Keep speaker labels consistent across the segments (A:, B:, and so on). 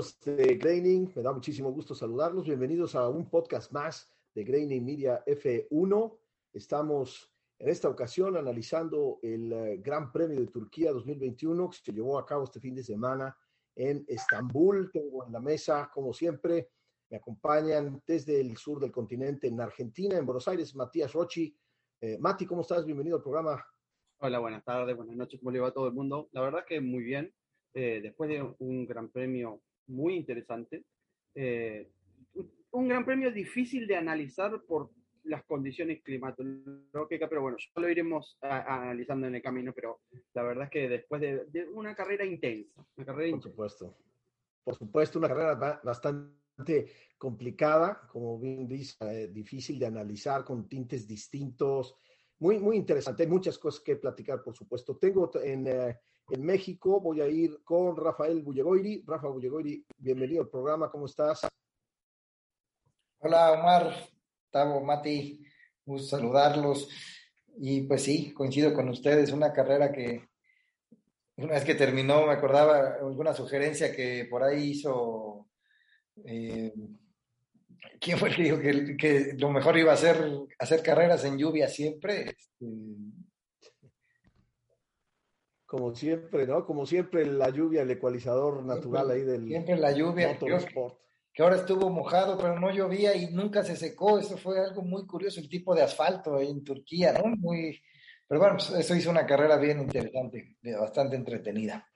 A: Amigos de Graining? Me da muchísimo gusto saludarlos. Bienvenidos a un podcast más de Graining Media F1. Estamos en esta ocasión analizando el eh, Gran Premio de Turquía 2021 que se llevó a cabo este fin de semana en Estambul. Tengo en la mesa, como siempre, me acompañan desde el sur del continente, en Argentina, en Buenos Aires, Matías Rochi. Eh, Mati, ¿cómo estás? Bienvenido al programa.
B: Hola, buenas tardes, buenas noches, ¿cómo le va a todo el mundo? La verdad que muy bien, eh, después de un gran premio muy interesante, eh, un gran premio difícil de analizar por las condiciones climatológicas, pero bueno, ya lo iremos a- a analizando en el camino, pero la verdad es que después de, de una carrera intensa, una carrera
A: Por
B: intensa.
A: supuesto. Por supuesto, una carrera ba- bastante complicada, como bien dice, eh, difícil de analizar, con tintes distintos. Muy, muy interesante. Hay muchas cosas que platicar, por supuesto. Tengo en, eh, en México, voy a ir con Rafael Bullegoiri. Rafa Bullegoiri, bienvenido al programa. ¿Cómo estás?
C: Hola Omar, Tavo, Mati, gusto saludarlos. Y pues sí, coincido con ustedes, una carrera que una vez que terminó me acordaba alguna sugerencia que por ahí hizo, eh, ¿quién fue el que dijo que, lo mejor iba a ser hacer carreras en lluvia siempre? Este,
A: Como siempre, ¿no? Como siempre, la lluvia, el ecualizador natural ahí del
C: siempre la lluvia, que-
A: motorsport.
C: que ahora estuvo mojado, pero no llovía y nunca se secó. Eso fue algo muy curioso, el tipo de asfalto ahí en Turquía, ¿no? Muy, pero bueno, pues eso hizo una carrera bien interesante, de- bastante entretenida.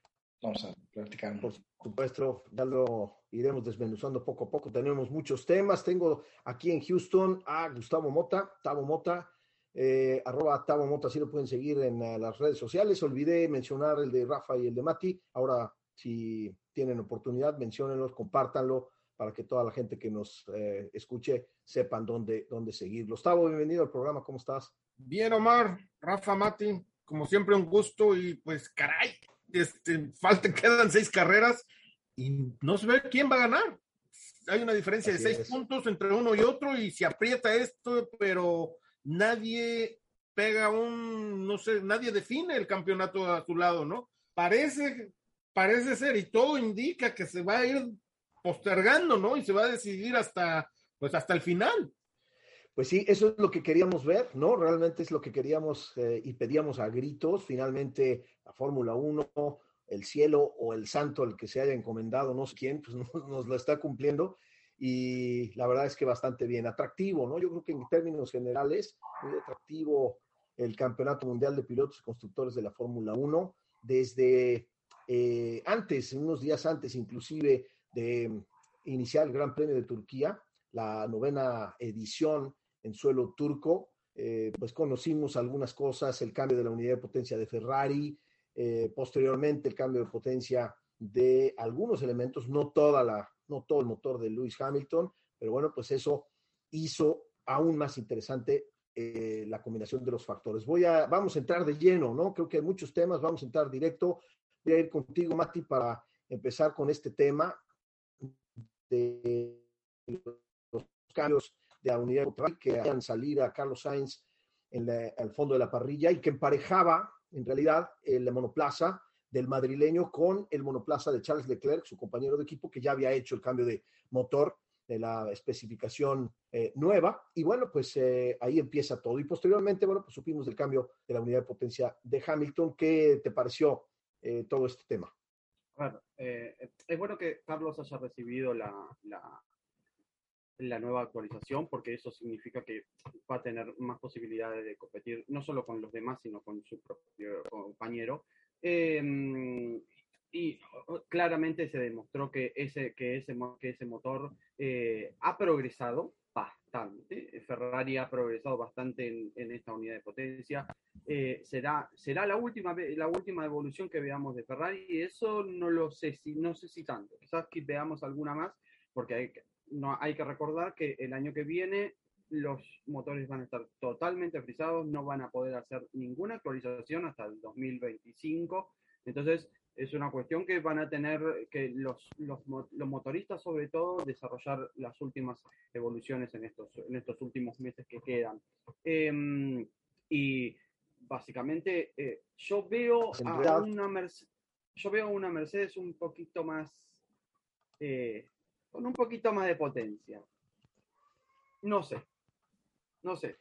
C: Vamos a platicar
A: Por supuesto, ya lo iremos desmenuzando poco a poco. Tenemos muchos temas. Tengo aquí en Houston a Gustavo Mota, Tavo Mota, eh, arroba Tavo Mota, así lo pueden seguir en eh, las redes sociales. Olvidé mencionar el de Rafa y el de Mati. Ahora, si tienen oportunidad, menciónenlos, compártanlo para que toda la gente que nos eh, escuche sepan dónde, dónde seguirlos. Tavo, bienvenido al programa. ¿Cómo estás?
D: Bien, Omar, Rafa, Mati, como siempre un gusto y pues caray, este, falta, quedan seis carreras y no se ve quién va a ganar. Hay una diferencia
A: Así
D: de seis
A: es.
D: puntos entre uno y otro y se aprieta esto, pero nadie pega un, no sé, nadie define el campeonato a su lado, ¿no? Parece, parece ser y todo indica que se va a ir postergando, ¿no? Y se va a decidir hasta, pues hasta el final.
A: Pues sí, eso es lo que queríamos ver, ¿no? Realmente es lo que queríamos eh, y pedíamos a gritos. Finalmente, la Fórmula 1, el cielo o el santo, el que se haya encomendado, no sé quién, pues nos lo está cumpliendo. Y la verdad es que bastante bien, atractivo, ¿no? Yo creo que en términos generales, muy atractivo el Campeonato Mundial de Pilotos y Constructores de la Fórmula 1, desde eh, antes, unos días antes inclusive de iniciar el Gran Premio de Turquía, la novena edición en suelo turco, eh, pues conocimos algunas cosas, el cambio de la unidad de potencia de Ferrari, eh, posteriormente el cambio de potencia de algunos elementos, no toda la, no todo el motor de Lewis Hamilton, pero bueno, pues eso hizo aún más interesante eh, la combinación de los factores. Voy a, vamos a entrar de lleno, ¿no? Creo que hay muchos temas, vamos a entrar directo. Voy a ir contigo, Mati, para empezar con este tema de los cambios de la unidad que hacían salir a Carlos Sainz en la, al fondo de la parrilla y que emparejaba en realidad el monoplaza del madrileño con el monoplaza de Charles Leclerc, su compañero de equipo, que ya había hecho el cambio de motor de la especificación eh, nueva. Y bueno, pues eh, ahí empieza todo. Y posteriormente, bueno, pues supimos del cambio de la unidad de potencia de Hamilton. ¿Qué te pareció eh, todo este tema?
B: eh, es bueno que Carlos haya recibido la, la, la, nueva actualización porque eso significa que va a tener más posibilidades de competir no solo con los demás, sino con su propio compañero. Eh, y claramente se demostró que ese, que ese, que ese motor eh, ha progresado bastante. Ferrari ha progresado bastante en, en esta unidad de potencia. Eh, será, será la última, la última evolución que veamos de Ferrari y eso no lo sé si, no sé si tanto. Quizás que veamos alguna más, porque hay, no, hay que recordar que el año que viene los motores van a estar totalmente frisados, no van a poder hacer ninguna actualización hasta el 2025. Entonces, es una cuestión que van a tener que los, los, los, motoristas, sobre todo, desarrollar las últimas evoluciones en estos, en estos últimos meses que quedan. Eh, y básicamente, eh, yo veo a una Mercedes, yo veo una Mercedes un poquito más, eh, con un poquito más de potencia. No sé, no sé.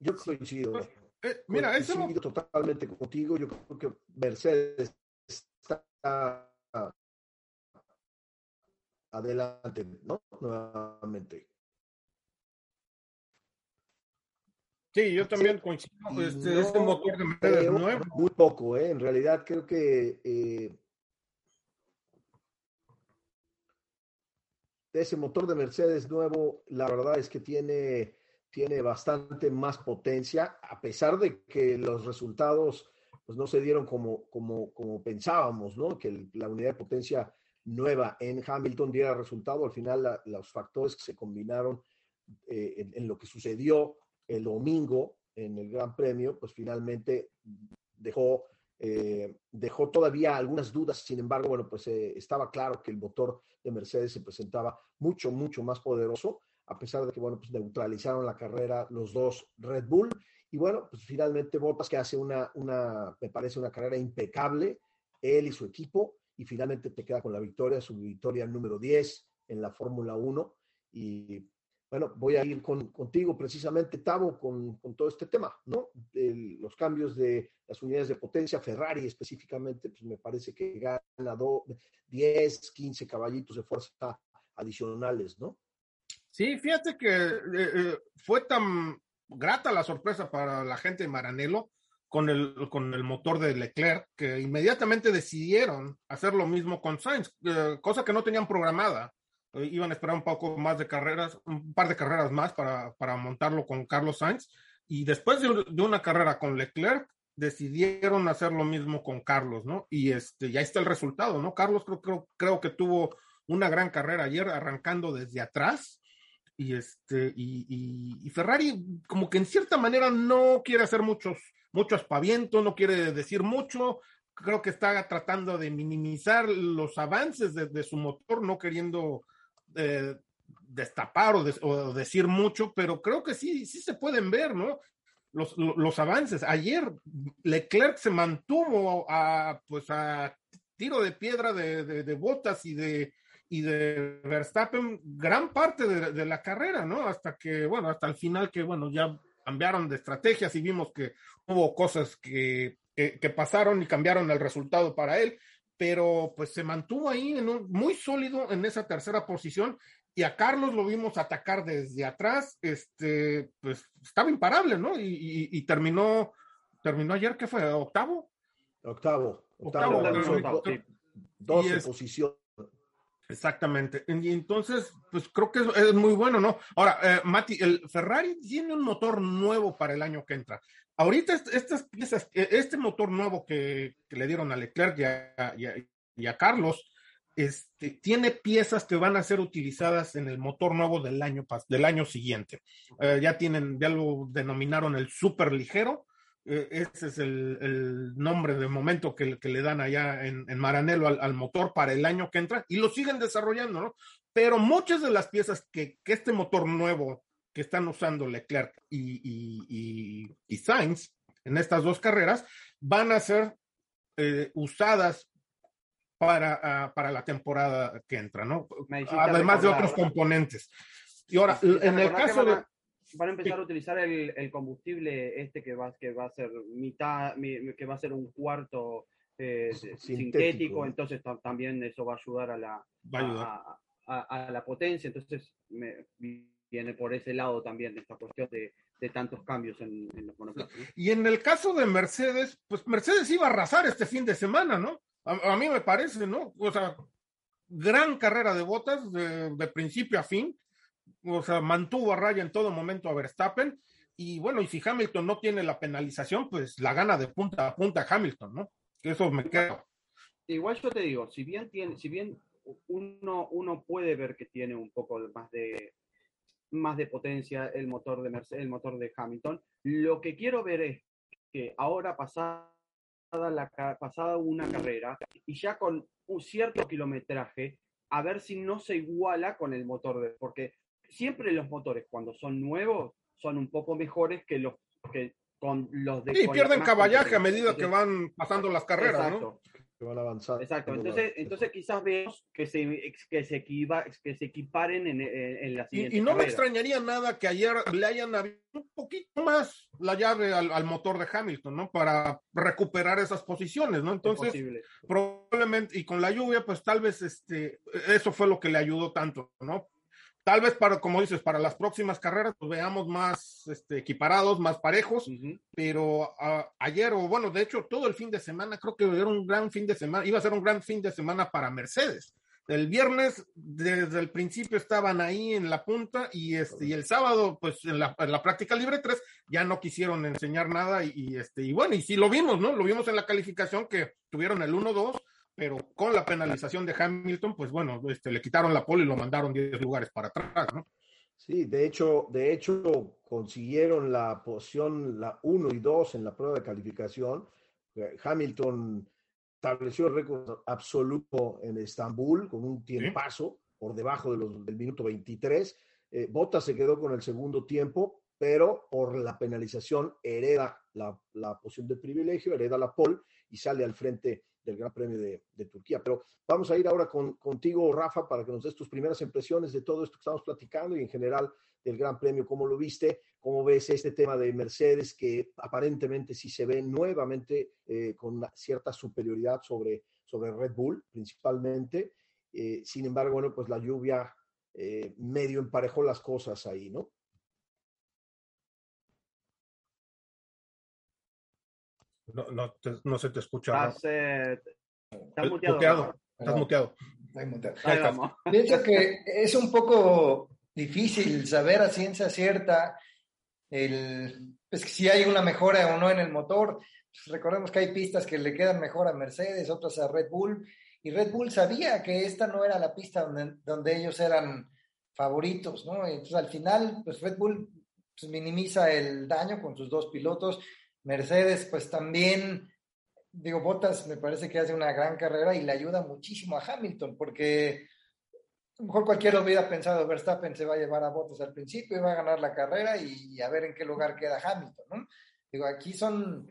A: Yo coincido.
D: Eh, mira, eso
A: totalmente contigo. Yo creo que Mercedes está adelante, ¿no? Nuevamente.
D: Sí, yo también coincido. Este, no, este motor de Mercedes nuevo.
A: Muy poco, ¿eh? En realidad creo que eh, ese motor de Mercedes nuevo, la verdad es que tiene tiene bastante más potencia, a pesar de que los resultados pues, no se dieron como, como, como pensábamos, ¿no? Que la unidad de potencia nueva en Hamilton diera resultado. Al final, los factores que se combinaron eh, en, lo que sucedió el domingo en el Gran Premio, pues finalmente dejó, eh, dejó todavía algunas dudas. Sin embargo, bueno, pues eh, estaba claro que el motor de Mercedes se presentaba mucho, mucho más poderoso a pesar de que, bueno, pues neutralizaron la carrera los dos Red Bull. Y bueno, pues finalmente Bottas que hace una, una, me parece una carrera impecable, él y su equipo, y finalmente te queda con la victoria, su victoria número 10 en la Fórmula 1. Y bueno, voy a ir con, contigo precisamente, Tavo, con, con, todo este tema, ¿no? El, los cambios de las unidades de potencia, Ferrari específicamente, pues me parece que gana 10, 15 caballitos de fuerza adicionales, ¿no?
D: Sí, fíjate que eh, eh, fue tan grata la sorpresa para la gente de Maranello con el, con el motor de Leclerc que inmediatamente decidieron hacer lo mismo con Sainz, eh, cosa que no tenían programada. Iban a esperar un poco más de carreras, un par de carreras más para, para montarlo con Carlos Sainz. Y después de, de, una carrera con Leclerc, decidieron hacer lo mismo con Carlos, ¿no? Y este, ya está el resultado, ¿no? Carlos creo, creo, creo que tuvo una gran carrera ayer arrancando desde atrás y este y, y, Ferrari como que en cierta manera no quiere hacer muchos mucho aspaviento no quiere decir mucho creo que está tratando de minimizar los avances de, de su motor no queriendo eh, destapar o, de, o, decir mucho pero creo que sí sí se pueden ver no los, avances. Ayer Leclerc se mantuvo a pues a tiro de piedra de, de, botas y de y de Verstappen gran parte de, la carrera, ¿no? Hasta que, bueno, hasta el final que, bueno, ya cambiaron de estrategias y vimos que hubo cosas que, que pasaron y cambiaron el resultado para él, pero pues se mantuvo ahí en un, muy sólido en esa tercera posición y a Carlos lo vimos atacar desde atrás, este, pues estaba imparable, ¿no? Y, y, y terminó, terminó ayer, ¿qué fue? ¿Octavo?
A: Octavo. Octavo. octavo, octavo, sí. 12 es, posiciones
D: Exactamente. Y entonces, pues creo que es, muy bueno, ¿no? Ahora, eh, Mati, el Ferrari tiene un motor nuevo para el año que entra. Ahorita estas piezas, e, este motor nuevo que, que le dieron a Leclerc y a Carlos, este, tiene piezas que van a ser utilizadas en el motor nuevo del año, del año siguiente. Eh, ya tienen, ya lo denominaron el super ligero, ese es el, el, nombre de momento que, que le dan allá en, en Maranello al, al, motor para el año que entra y lo siguen desarrollando, ¿no? Pero muchas de las piezas que, que este motor nuevo que están usando Leclerc y, y, y, y Sainz en estas dos carreras van a ser eh, usadas para, uh, para la temporada que entra, ¿no? Además de otros componentes. Y ahora, en el caso de
B: van a empezar a utilizar el, el, combustible este que va, que va a ser mitad, que va a ser un cuarto eh, sintético. entonces también eso va a ayudar a la, a, la potencia, entonces me, viene por ese lado también esta cuestión de, de tantos cambios en, los monoplazas.
D: Y en el caso de Mercedes, pues Mercedes iba a arrasar este fin de semana, ¿no? A, mí me parece, ¿no? O sea, gran carrera de botas de, de, principio a fin, o sea, mantuvo a raya en todo momento a Verstappen. Y bueno, y si Hamilton no tiene la penalización, pues la gana de punta a punta Hamilton, ¿no? Eso me queda.
B: Igual yo te digo, si bien tiene, si bien uno, uno puede ver que tiene un poco más de más de potencia el motor de Mercedes, el motor de Hamilton, lo que quiero ver es que ahora pasada la pasada una carrera y ya con un cierto kilometraje, a ver si no se iguala con el motor de, porque siempre los motores cuando son nuevos son un poco mejores que los que con los de...
D: Sí, pierden caballaje a medida que van pasando las carreras,
B: Exacto.
A: Que van avanzando.
B: Exacto, entonces, entonces quizás vemos que se, que se, equiva, que se equiparen en, en, la siguiente
D: Y, y no me extrañaría nada que ayer le hayan abierto un poquito más la llave al, al, motor de Hamilton, ¿no? Para recuperar esas posiciones, ¿no? Entonces, probablemente, y con la lluvia, pues tal vez este, eso fue lo que le ayudó tanto, ¿no? Tal vez para, como dices, para las próximas carreras pues veamos más este, equiparados, más parejos, pero uh, ayer, o bueno, de hecho, todo el fin de semana, creo que era un gran fin de semana, iba a ser un gran fin de semana para Mercedes. El viernes, desde el principio, estaban ahí en la punta y, este, y el sábado, pues en la, en la práctica libre 3, ya no quisieron enseñar nada y, y, este, y bueno, y sí lo vimos, ¿no? Lo vimos en la calificación que tuvieron el 1-2 pero con la penalización de Hamilton, pues bueno, este, le quitaron la pole y lo mandaron 10 lugares para atrás, ¿no?
A: Sí, de hecho, de hecho consiguieron la posición la 1 y 2 en la prueba de calificación. Eh, Hamilton estableció el récord absoluto en Estambul con un tiempazo ¿Sí? por debajo de los, del minuto 23. Eh, Bottas se quedó con el segundo tiempo, pero por la penalización hereda la, la posición de privilegio, hereda la pole y sale al frente del Gran Premio de, Turquía. Pero vamos a ir ahora con, contigo, Rafa, para que nos des tus primeras impresiones de todo esto que estamos platicando y en general del Gran Premio, cómo lo viste, cómo ves este tema de Mercedes, que aparentemente sí se ve nuevamente eh, con cierta superioridad sobre, sobre Red Bull, principalmente. Eh, sin embargo, bueno, pues la lluvia eh, medio emparejó las cosas ahí, ¿no?
D: No, no, te, no se te escucha.
B: Estás, eh, estás
D: Eh,
B: muteado.
D: Estás muteado.
C: Pienso que es un poco difícil saber a ciencia cierta el, pues, si hay una mejora o no en el motor. Pues, recordemos que hay pistas que le quedan mejor a Mercedes, otras a Red Bull, y Red Bull sabía que esta no era la pista donde, donde ellos eran favoritos, ¿no? Entonces al final, pues Red Bull pues, minimiza el daño con sus dos pilotos. Mercedes, pues también digo, Bottas me parece que hace una gran carrera y le ayuda muchísimo a Hamilton, porque a lo mejor cualquiera hubiera pensado Verstappen se va a llevar a Bottas al principio y va a ganar la carrera y, a ver en qué lugar queda Hamilton, ¿no? Digo, aquí son,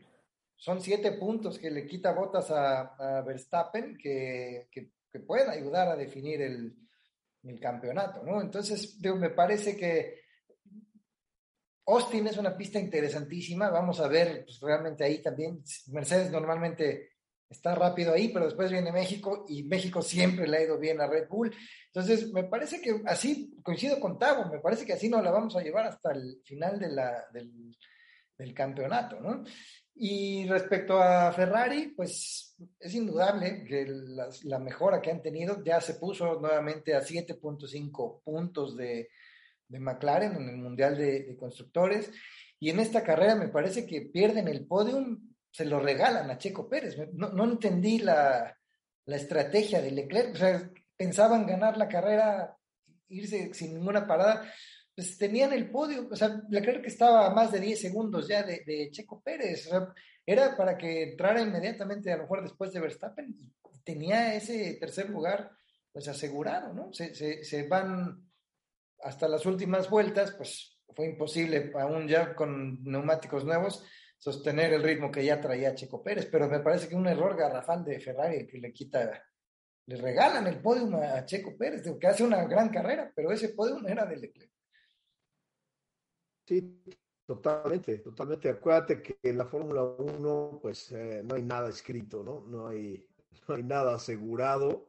C: son siete puntos que le quita Bottas a, Verstappen que, que, que, pueden ayudar a definir el, el campeonato, ¿no? Entonces, digo, me parece que Austin es una pista interesantísima. Vamos a ver pues, realmente ahí también. Mercedes normalmente está rápido ahí, pero después viene México y México siempre le ha ido bien a Red Bull. Entonces, me parece que así, coincido con Tavo, me parece que así nos la vamos a llevar hasta el final del, del campeonato, ¿no? Y respecto a Ferrari, pues es indudable que la mejora que han tenido ya se puso nuevamente a 7.5 puntos de, de McLaren en el Mundial de, Constructores. Y en esta carrera me parece que pierden el podium, se lo regalan a Checo Pérez. No, no entendí la, la, estrategia de Leclerc. O sea, pensaban ganar la carrera, irse sin ninguna parada. Pues tenían el podio. O sea, Leclerc estaba a más de 10 segundos ya de, Checo Pérez. Era para que entrara inmediatamente, a lo mejor después de Verstappen. Tenía ese tercer lugar pues asegurado, ¿no? Se, se van hasta las últimas vueltas, pues fue imposible, aún ya con neumáticos nuevos, sostener el ritmo que ya traía Checo Pérez, pero me parece que un error garrafal de Ferrari que le quita, le regalan el podium a Checo Pérez, que hace una gran carrera, pero ese podium era de Leclerc.
A: Sí, Totalmente, totalmente. Acuérdate que en la Fórmula 1, pues eh, no hay nada escrito, ¿no? No hay, no hay nada asegurado.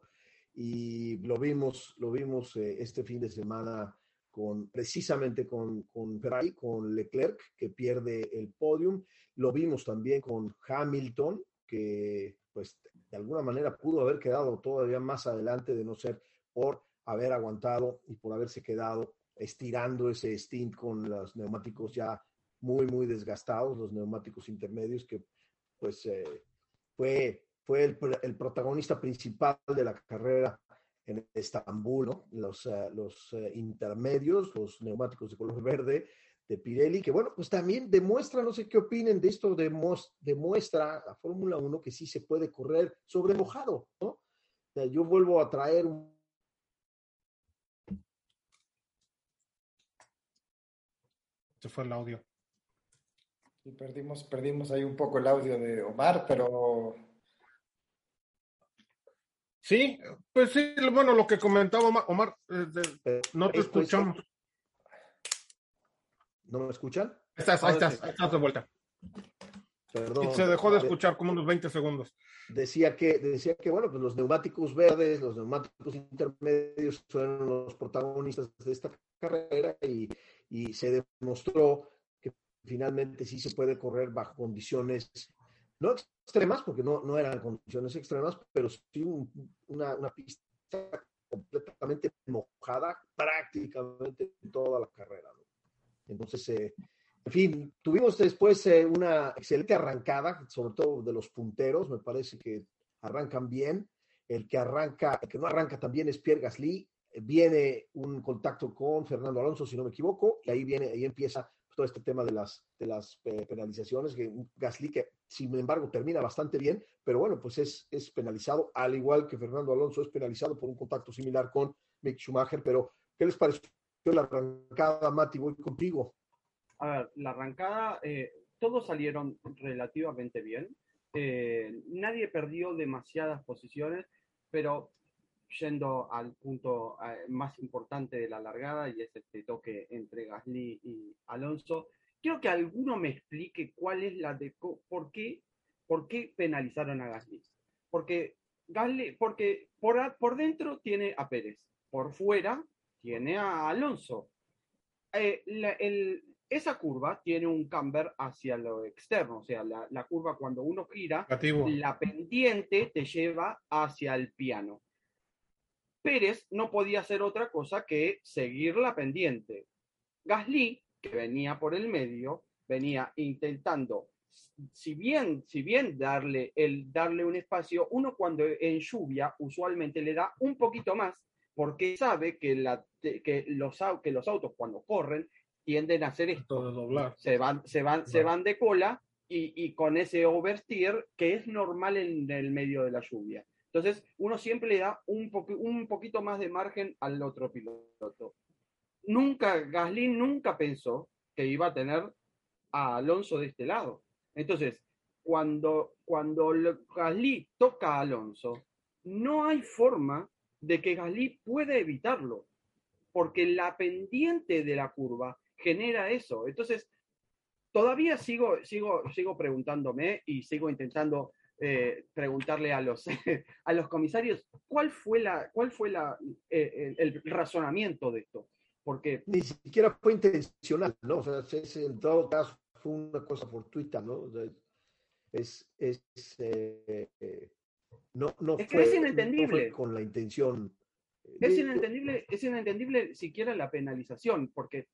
A: Y lo vimos, lo vimos eh, este fin de semana con precisamente con, con Ferrari, con Leclerc, que pierde el podium. Lo vimos también con Hamilton, que pues de alguna manera pudo haber quedado todavía más adelante de no ser por haber aguantado y por haberse quedado estirando ese stint con los neumáticos ya muy, muy desgastados, los neumáticos intermedios, que pues eh, fue, fue el, el, protagonista principal de la carrera en Estambul, ¿no? Los, uh, los uh, intermedios, los neumáticos de color verde de Pirelli, que bueno, pues también demuestra, no sé qué opinen de esto, demuestra la Fórmula 1 que sí se puede correr sobre mojado, ¿no? O sea, yo vuelvo a traer un
D: Se fue el audio.
C: Y perdimos, perdimos ahí un poco el audio de Omar, pero.
D: Sí, pues sí, bueno, lo que comentaba Omar, Omar eh, no te escuchamos.
A: ¿No me escuchan?
D: Estás, ahí estás, ahí estás de vuelta.
A: Perdón.
D: Y se dejó de escuchar como unos 20 segundos.
A: Decía que, decía que, bueno, pues los neumáticos verdes, los neumáticos intermedios fueron los protagonistas de esta carrera y, y se demostró que finalmente sí se puede correr bajo condiciones no extremas, porque no, no eran condiciones extremas, pero sí un, una, una, pista completamente mojada prácticamente toda la carrera. Entonces, eh, en fin, tuvimos después eh, una excelente arrancada, sobre todo de los punteros, me parece que arrancan bien. El que arranca, el que no arranca también es Pierre Gasly, viene un contacto con Fernando Alonso, si no me equivoco, y ahí viene, ahí empieza todo este tema de las, de las eh, penalizaciones, que Gasly, que sin embargo termina bastante bien, pero bueno, pues es, es penalizado, al igual que Fernando Alonso es penalizado por un contacto similar con Mick Schumacher, pero ¿qué les pareció la arrancada, Mati? Voy contigo.
B: A ver, la arrancada, eh, todos salieron relativamente bien, eh, nadie perdió demasiadas posiciones, pero yendo al punto eh, más importante de la largada y es este toque entre Gasly y Alonso. Quiero que alguno me explique cuál es la de por qué, por qué penalizaron a Gasly. Porque Gasly, porque por, por dentro tiene a Pérez, por fuera tiene a Alonso. Eh, la, el, esa curva tiene un camber hacia lo externo, o sea, la, la curva cuando uno gira, la pendiente te lleva hacia el piano. Pérez no podía hacer otra cosa que seguir la pendiente. Gasly, que venía por el medio, venía intentando, si bien, si bien darle, el, darle un espacio, uno cuando en lluvia usualmente le da un poquito más, porque sabe que, la, que, los, que los autos cuando corren tienden a hacer esto.
D: De doblar.
B: Se van, se van, se van de cola y, y con ese oversteer que es normal en el medio de la lluvia. Entonces, uno siempre le da un, po un poquito más de margen al otro piloto. Nunca, Gasly nunca pensó que iba a tener a Alonso de este lado. Entonces, cuando, cuando Gasly toca a Alonso, no hay forma de que Gasly pueda evitarlo, porque la pendiente de la curva genera eso. Entonces, todavía sigo, sigo, sigo preguntándome y sigo intentando eh, preguntarle a los, a los comisarios cuál fue, la, cuál fue eh, el, el, razonamiento de esto. Porque
A: ni siquiera fue intencional, ¿no? O sea, es, en todo caso fue una cosa fortuita, ¿no? O sea, es, es eh, no, no,
B: es,
A: fue,
B: es inentendible.
A: no fue con la intención.
B: Es inentendible, es inentendible siquiera la penalización, porque,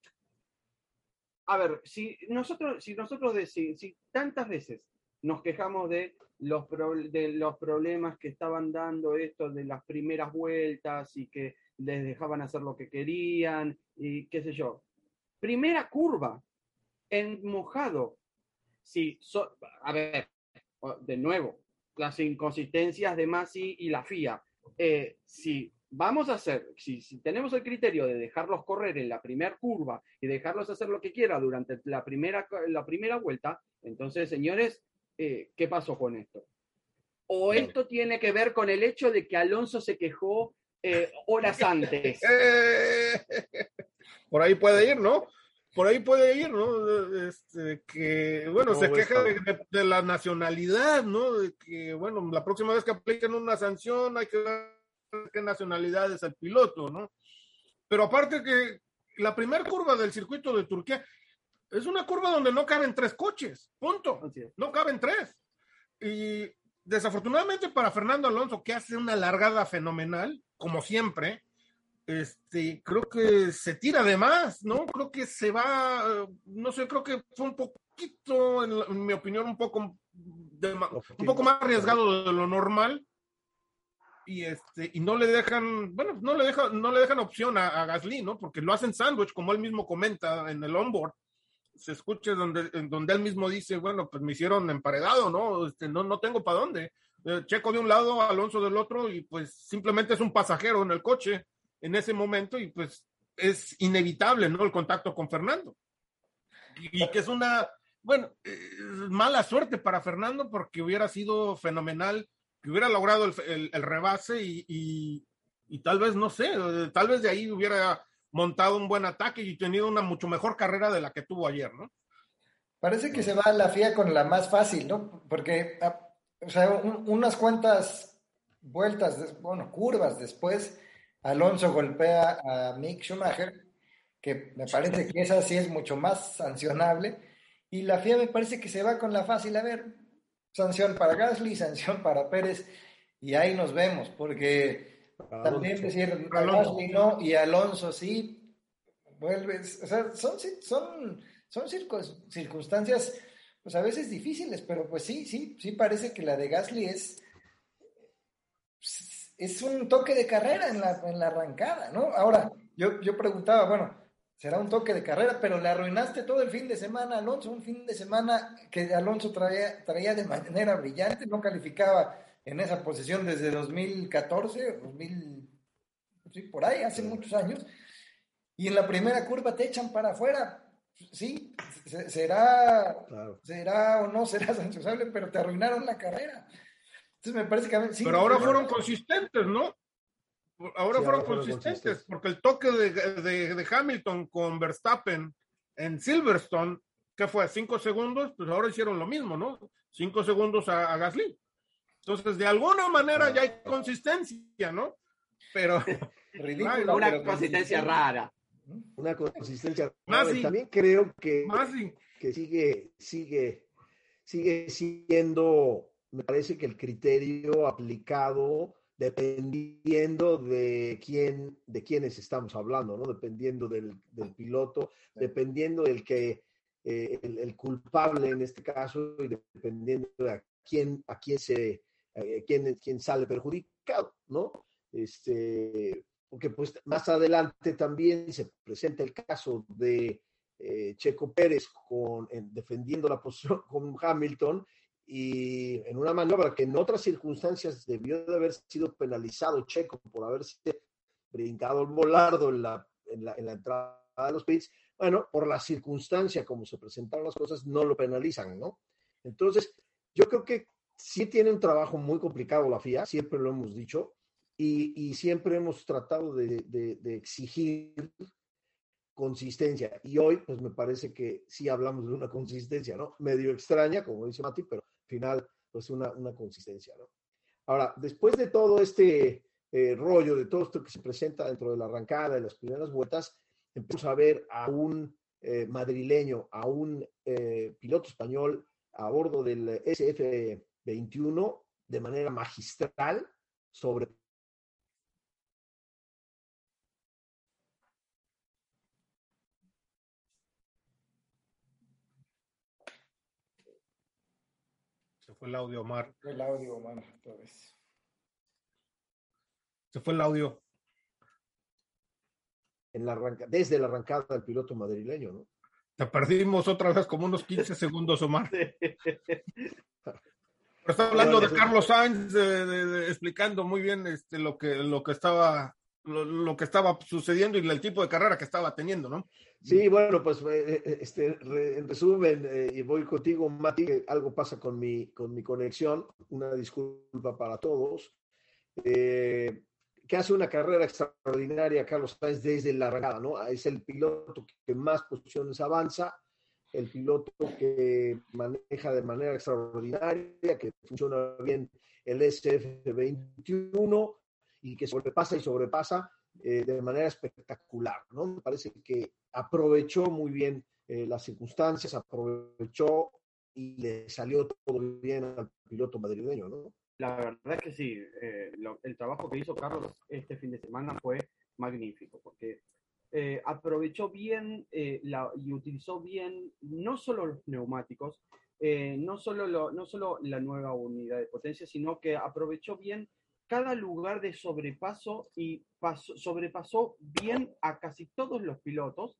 B: a ver, si nosotros, si nosotros de, si, si tantas veces nos quejamos de los, pro, de los problemas que estaban dando esto de las primeras vueltas y que les dejaban hacer lo que querían y qué sé yo. Primera curva, en mojado. Sí, so, a ver, de nuevo, las inconsistencias de Masi y la FIA. Eh, si vamos a hacer, si, si, tenemos el criterio de dejarlos correr en la primera curva y dejarlos hacer lo que quiera durante la primera, la primera vuelta, entonces, señores, eh, ¿qué pasó con esto? O esto tiene que ver con el hecho de que Alonso se quejó eh, horas antes.
D: Por ahí puede ir, ¿no? por ahí puede ir, ¿no? Este, que, bueno, se queja de, la nacionalidad, ¿no? De que, bueno, la próxima vez que apliquen una sanción hay que ver qué nacionalidad es el piloto, ¿no? Pero aparte que la primera curva del circuito de Turquía es una curva donde no caben tres coches, punto. No caben tres. Y desafortunadamente para Fernando Alonso, que hace una largada fenomenal, como siempre, este, creo que se tira de más, ¿no? Creo que se va, no sé, creo que fue un poquito, en, mi opinión, un poco, un poco más arriesgado de lo normal. Y este, y no le dejan, bueno, no le dejan, no le dejan opción a, Gasly, ¿no? Porque lo hacen sándwich, como él mismo comenta en el onboard. Se escucha donde, donde él mismo dice, bueno, pues me hicieron emparedado, ¿no? Este, no, no tengo para dónde. Eh, Checo de un lado, Alonso del otro, y pues simplemente es un pasajero en el coche en ese momento y pues es inevitable, ¿no? El contacto con Fernando. Y, que es una, bueno, mala suerte para Fernando porque hubiera sido fenomenal, que hubiera logrado el, rebase y, tal vez, no sé, tal vez de ahí hubiera montado un buen ataque y tenido una mucho mejor carrera de la que tuvo ayer, ¿no?
C: Parece que se va a la FIA con la más fácil, ¿no? Porque, ah, o sea, unas cuantas vueltas, bueno, curvas después, Alonso golpea a Mick Schumacher, que me parece que esa sí es mucho más sancionable, y la FIA me parece que se va con la fácil, a ver, sanción para Gasly, sanción para Pérez, y ahí nos vemos, porque también decir Gasly no y Alonso sí, vuelves, o sea, son, son, son circunstancias, pues a veces difíciles, pero pues sí, sí, sí parece que la de Gasly es es un toque de carrera en la, en la arrancada, ¿no? Ahora, yo, yo preguntaba, bueno, será un toque de carrera, pero le arruinaste todo el fin de semana, Alonso, un fin de semana que Alonso traía, traía de manera brillante, no calificaba en esa posición desde 2014, 2000, sí, por ahí, hace muchos años, y en la primera curva te echan para afuera, sí, será, será o no será sancionable, pero te arruinaron la carrera me parece que...
D: Pero ahora fueron consistentes, ¿no? Ahora fueron, consistentes, porque el toque de, Hamilton con Verstappen en Silverstone, que fue? ¿Cinco segundos? Pues ahora hicieron lo mismo, ¿no? Cinco segundos a, Gasly. Entonces, de alguna manera ya hay consistencia, ¿no? Pero...
E: una consistencia rara.
A: Una consistencia rara. También creo que, que sigue, sigue, sigue siendo me parece que el criterio aplicado dependiendo de quién, de quiénes estamos hablando, ¿no? Dependiendo del, piloto, dependiendo del que, eh, el, culpable en este caso, y dependiendo de a quién, a quién se, eh, quién, quién sale perjudicado, ¿no? Este, porque pues más adelante también se presenta el caso de eh, Checo Pérez con, defendiendo la posición con Hamilton y en una maniobra que en otras circunstancias debió de haber sido penalizado Checo por haberse brincado el volardo en la, en la, en la entrada de los pits, bueno, por la circunstancia como se presentaron las cosas, no lo penalizan, ¿no? Entonces, yo creo que sí tiene un trabajo muy complicado la FIA, siempre lo hemos dicho, y, siempre hemos tratado de, exigir consistencia. Y hoy, pues me parece que sí hablamos de una consistencia, ¿no? Medio extraña, como dice Mati, pero final, pues una, una consistencia, ¿no? Ahora, después de todo este eh, rollo, de todo esto que se presenta dentro de la arrancada, de las primeras vueltas, empezamos a ver a un eh, madrileño, a un eh, piloto español a bordo del SF-21 de manera magistral sobre
D: fue el audio, Omar.
C: El audio, Omar, otra vez.
D: Se fue el audio.
A: En la desde la arrancada del piloto madrileño, ¿no?
D: Te perdimos otra vez como unos 15 segundos, Omar. Pero está hablando de Carlos Sainz, explicando muy bien este, lo, que, lo que estaba lo, que estaba sucediendo y el tipo de carrera que estaba teniendo, ¿no?
A: Sí, bueno, pues eh, eh, este, en resumen, eh, y voy contigo, Mati, algo pasa con mi, con mi conexión, una disculpa para todos. que hace una carrera extraordinaria Carlos Sainz desde la regada, ¿no? Es el piloto que más posiciones avanza, el piloto que maneja de manera extraordinaria, que funciona bien el SF21 y que sobrepasa y sobrepasa eh, de manera espectacular, ¿no? Me parece que aprovechó muy bien eh, las circunstancias, aprovechó y le salió todo bien al piloto madrileño, ¿no?
B: La verdad es que sí, eh, el trabajo que hizo Carlos este fin de semana fue magnífico, porque eh, aprovechó bien eh, la, y utilizó bien no solo los neumáticos, no, solo lo, no solo la nueva unidad de potencia, sino que aprovechó bien cada lugar de sobrepaso y sobrepasó bien a casi todos los pilotos.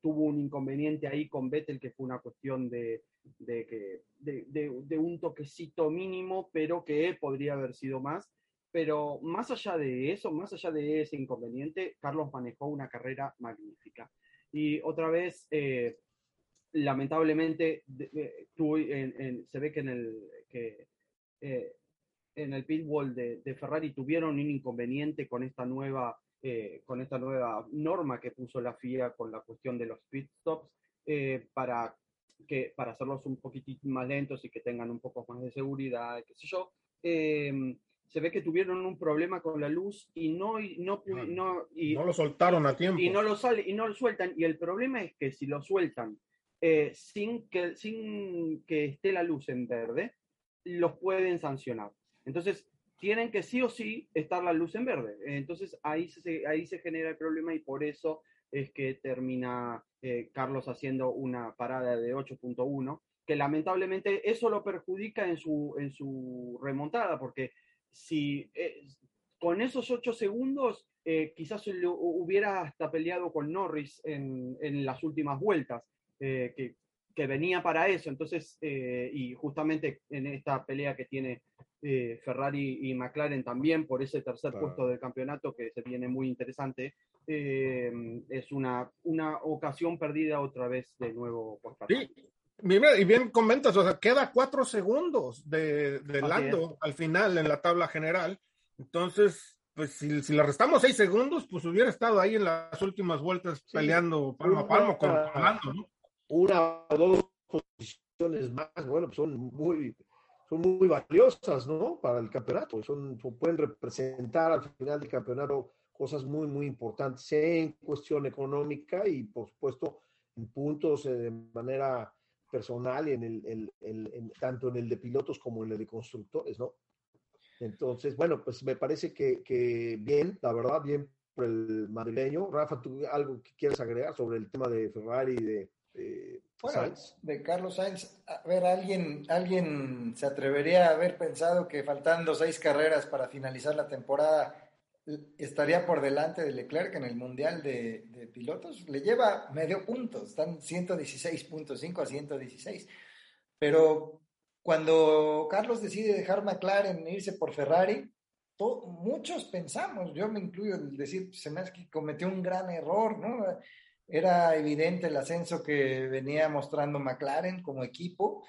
B: tuvo un inconveniente ahí con Vettel que fue una cuestión de, de, que, de, un toquecito mínimo, pero que podría haber sido más. Pero más allá de eso, más allá de ese inconveniente, Carlos manejó una carrera magnífica. Y otra vez, eh, lamentablemente, se ve que en el, eh, en el pitbull de, de, Ferrari tuvieron un inconveniente con esta nueva, eh, con esta nueva norma que puso la FIA con la cuestión de los pit stops para que para hacerlos un poquitito más lentos y que tengan un poco más de seguridad, qué sé yo, em, se ve que tuvieron un problema con la luz y no no
D: ah,
B: no,
D: y, no lo soltaron a tiempo.
B: y no lo sale y no lo sueltan. Y el problema es que si lo sueltan eh, sin que sin que esté la luz en verde los pueden sancionar entonces tienen que sí o sí estar la luz en verde. Entonces ahí se ahí se genera el problema y por eso es que termina eh, Carlos haciendo una parada de 8.1, que lamentablemente eso lo perjudica en su, en su remontada, porque si eh, con esos 8 segundos eh, quizás hubiera hasta peleado con Norris en, en las últimas vueltas, que, que, venía para eso. Entonces, y justamente en esta pelea que tiene Ferrari y McLaren también por ese tercer puesto del campeonato que se viene muy interesante, eh, es una, una ocasión perdida otra vez de nuevo por
D: Sí, y bien comentas, o sea, queda cuatro segundos de, de Lando al final en la tabla general. Entonces, pues si, si, le restamos seis segundos, pues hubiera estado ahí en las últimas vueltas peleando palmo a palmo con, Lando, ¿no?
A: Una o dos posiciones más, bueno, pues son muy, son muy valiosas, ¿no? Para el campeonato, son, pueden representar al final del campeonato cosas muy, muy importantes en cuestión económica y, por supuesto, en puntos eh, de manera personal en el, tanto en el de pilotos como en el de constructores, ¿no? Entonces, bueno, pues me parece que, que bien, la verdad, bien por el madrileño. Rafa, ¿tú algo que quieres agregar sobre el tema de Ferrari y de,
C: Sainz? De Carlos Sainz, a ver, ¿alguien, alguien se atrevería a haber pensado que faltando seis carreras para finalizar la temporada estaría por delante de Leclerc en el Mundial de, Pilotos. Le lleva medio punto, están 116.5 a 116. Pero cuando Carlos decide dejar McLaren e irse por Ferrari, muchos pensamos, yo me incluyo, el decir, se me hace que cometió un gran error, ¿no? Era evidente el ascenso que venía mostrando McLaren como equipo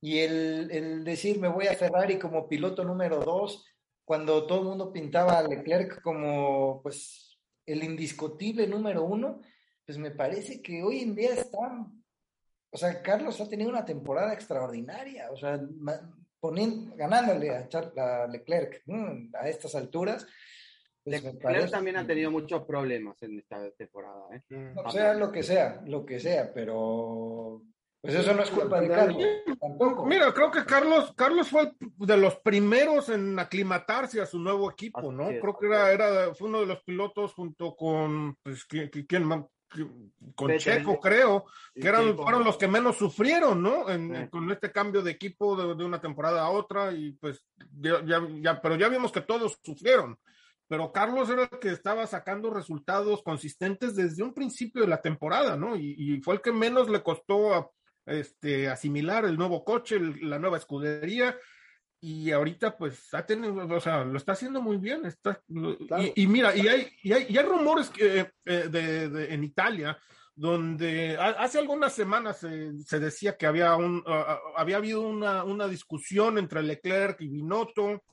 C: y el, el decir me voy a Ferrari como piloto número dos cuando todo el mundo pintaba a Leclerc como pues el indiscutible número uno, pues me parece que hoy en día están, o sea, Carlos ha tenido una temporada extraordinaria, o sea, poniendo, ganándole a, a Leclerc a estas alturas.
B: Pues Leclerc también ha tenido muchos problemas en esta temporada. ¿eh?
C: O sea, lo que sea, lo que sea, pero pues eso no es culpa de Carlos, tampoco.
D: Mira, creo que Carlos, Carlos fue de los primeros en aclimatarse a su nuevo equipo, ¿no? Creo que era, era, fue uno de los pilotos junto con, pues, ¿quién, con Checo, creo, que eran, fueron los que menos sufrieron, ¿no? Con este cambio de equipo de, una temporada a otra, y pues, ya, ya, pero ya vimos que todos sufrieron. Pero Carlos era el que estaba sacando resultados consistentes desde un principio de la temporada, ¿no? Y, y fue el que menos le costó a, este, asimilar el nuevo coche, la nueva escudería, y ahorita pues ha tenido, o sea, lo está haciendo muy bien. Está, y, mira, y hay, y hay, hay rumores que, eh, de, en Italia donde hace algunas semanas se decía que había, un, había habido una, una, discusión entre Leclerc y Binotto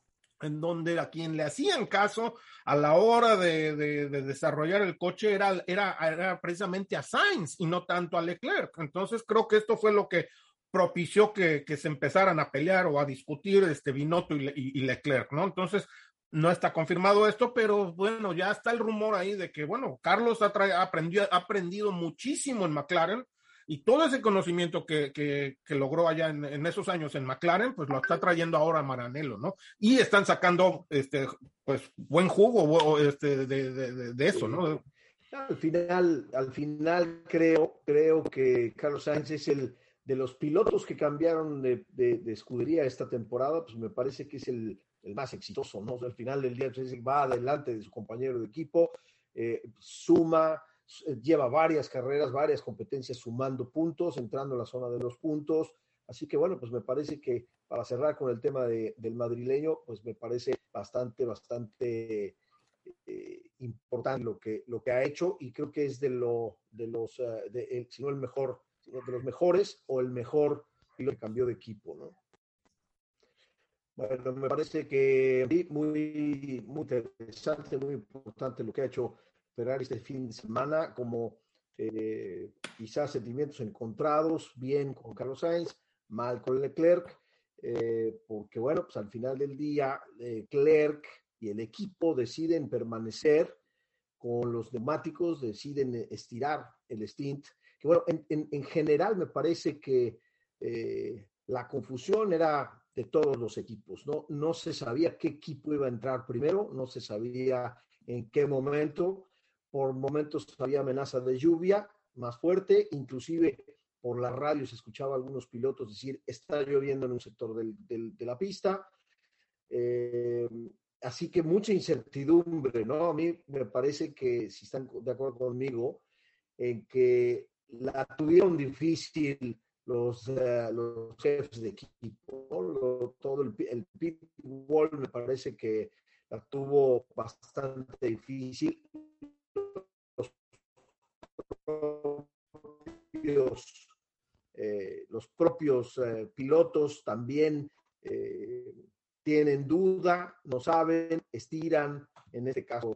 D: en donde a quien le hacían caso a la hora de, desarrollar el coche era, era, precisamente a Sainz y no tanto a Leclerc. Entonces creo que esto fue lo que propició que, se empezaran a pelear o a discutir este Binotto y, Leclerc, ¿no? Entonces no está confirmado esto, pero bueno, ya está el rumor ahí de que, bueno, Carlos ha, aprendido, ha aprendido muchísimo en McLaren y todo ese conocimiento que, que, logró allá en, esos años en McLaren, pues lo está trayendo ahora Maranello, ¿no? Y están sacando, este, pues, buen jugo este, de, de, eso, ¿no?
A: Al final, al final creo, creo que Carlos Sainz es el de los pilotos que cambiaron de, escudería esta temporada, pues me parece que es el, más exitoso, ¿no? al final del día pues, va adelante de su compañero de equipo, eh, suma, lleva varias carreras, varias competencias sumando puntos, entrando en la zona de los puntos. Así que bueno, pues me parece que para cerrar con el tema del madrileño, pues me parece bastante, bastante eh, importante lo que, lo que ha hecho y creo que es de, lo, de los, uh, de, si no el mejor, de los mejores o el mejor piloto que cambió de equipo, ¿no? Bueno, me parece que muy, muy interesante, muy importante lo que ha hecho Ferrari este fin de semana, como eh, quizás sentimientos encontrados, bien con Carlos Sainz, mal con Leclerc, eh, porque bueno, pues al final del día, Leclerc y el equipo deciden permanecer con los neumáticos, deciden estirar el stint, que bueno, en, general me parece que eh, la confusión era de todos los equipos, ¿no? No se sabía qué equipo iba a entrar primero, no se sabía en qué momento, por momentos había amenaza de lluvia más fuerte, inclusive por la radio se escuchaba a algunos pilotos decir, está lloviendo en un sector de la pista. Eh, así que mucha incertidumbre, ¿no? A mí me parece que, si están de acuerdo conmigo, en que la tuvieron difícil los, eh, los jefes de equipo, todo el, el pit wall me parece que la tuvo bastante difícil propios, eh, los propios eh, pilotos también eh, tienen duda, no saben, estiran, en este caso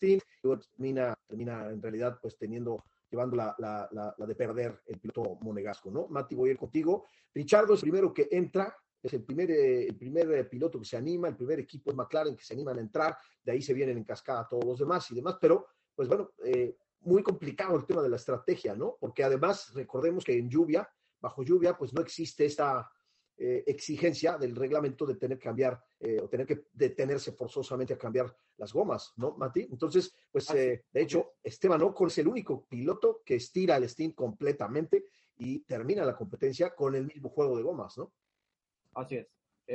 A: y termina, termina en realidad pues teniendo, llevando la, la, la, de perder el piloto monegasco, ¿no? Mati, voy a ir contigo. Richardo es primero que entra, es el primer, el primer piloto que se anima, el primer equipo es McLaren que se animan a entrar, de ahí se vienen en cascada todos los demás y demás, pero pues bueno, eh, muy complicado el tema de la estrategia, ¿no? Porque además, recordemos que en lluvia, bajo lluvia, pues no existe esta eh, exigencia del reglamento de tener que cambiar eh, o tener que detenerse forzosamente a cambiar las gomas, ¿no, Mati? Entonces, pues eh, de hecho, Esteban Ocon es el único piloto que estira el Steam completamente y termina la competencia con el mismo juego de gomas, ¿no?
B: Así es.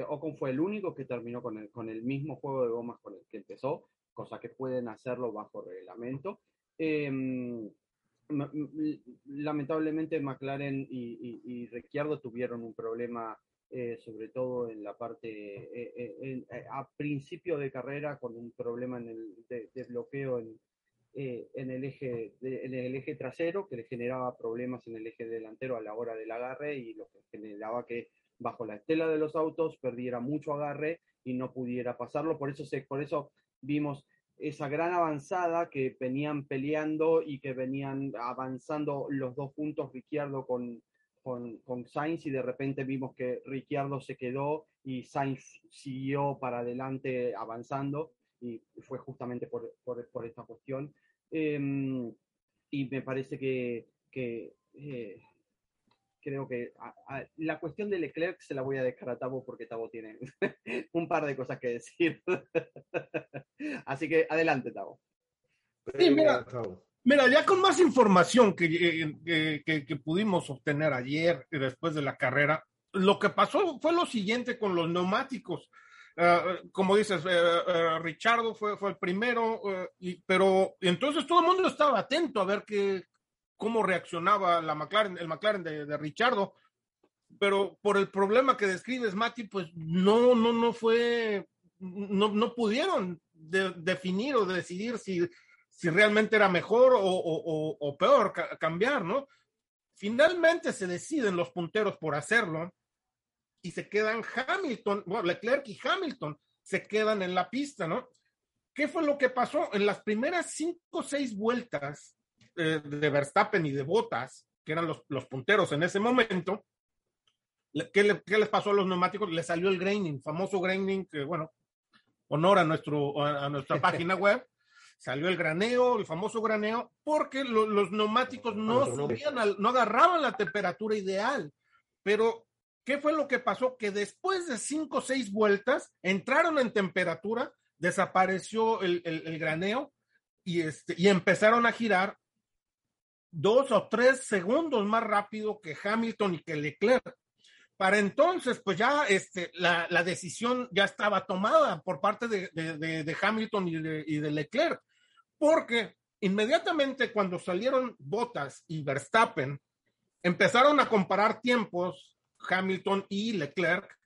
B: Ocon fue el único que terminó con el, con el mismo juego de gomas con el que empezó, cosa que pueden hacerlo bajo reglamento. Em, lamentablemente McLaren y, y, Ricciardo tuvieron un problema, eh, sobre todo en la parte, eh, eh, a principio de carrera, con un problema en el, de, bloqueo en, en, el eje, en el eje trasero, que le generaba problemas en el eje delantero a la hora del agarre y lo que generaba que bajo la estela de los autos perdiera mucho agarre y no pudiera pasarlo. Por eso, se, por eso vimos esa gran avanzada que venían peleando y que venían avanzando los dos puntos Ricciardo con, con, Sainz y de repente vimos que Ricciardo se quedó y Sainz siguió para adelante avanzando y fue justamente por, por, esta cuestión. Em, y me parece que, que eh, creo que la cuestión de Leclerc se la voy a dejar a Tabo porque Tabo tiene un par de cosas que decir. Así que adelante, Tabo.
D: mira, ya con más información que, que, pudimos obtener ayer y después de la carrera, lo que pasó fue lo siguiente con los neumáticos. Ah, como dices, uh, Richardo fue, fue el primero, pero entonces todo el mundo estaba atento a ver qué, cómo reaccionaba el McLaren de, de Richardo, pero por el problema que describes, Mati, pues no, no, no fue, no, no pudieron definir o decidir si, si realmente era mejor o, peor cambiar, ¿no? Finalmente se deciden los punteros por hacerlo y se quedan Hamilton, bueno, Leclerc y Hamilton se quedan en la pista, ¿no? ¿Qué fue lo que pasó? En las primeras cinco o seis vueltas eh, de Verstappen y de Bottas, que eran los, los punteros en ese momento, ¿qué, le, ¿qué, les pasó a los neumáticos? Le salió el graining, famoso graining, que bueno, honor a, nuestro, a nuestra página web, salió el graneo, el famoso graneo, porque lo, los neumáticos no subían, al, no agarraban la temperatura ideal. Pero, ¿qué fue lo que pasó? Que después de cinco o seis vueltas, entraron en temperatura, desapareció el, graneo y, este, y empezaron a girar dos o tres segundos más rápido que Hamilton y que Leclerc. Para entonces, pues ya este, la, decisión ya estaba tomada por parte de Hamilton y de, y de, Leclerc, porque inmediatamente cuando salieron Bottas y Verstappen, empezaron a comparar tiempos Hamilton y Leclerc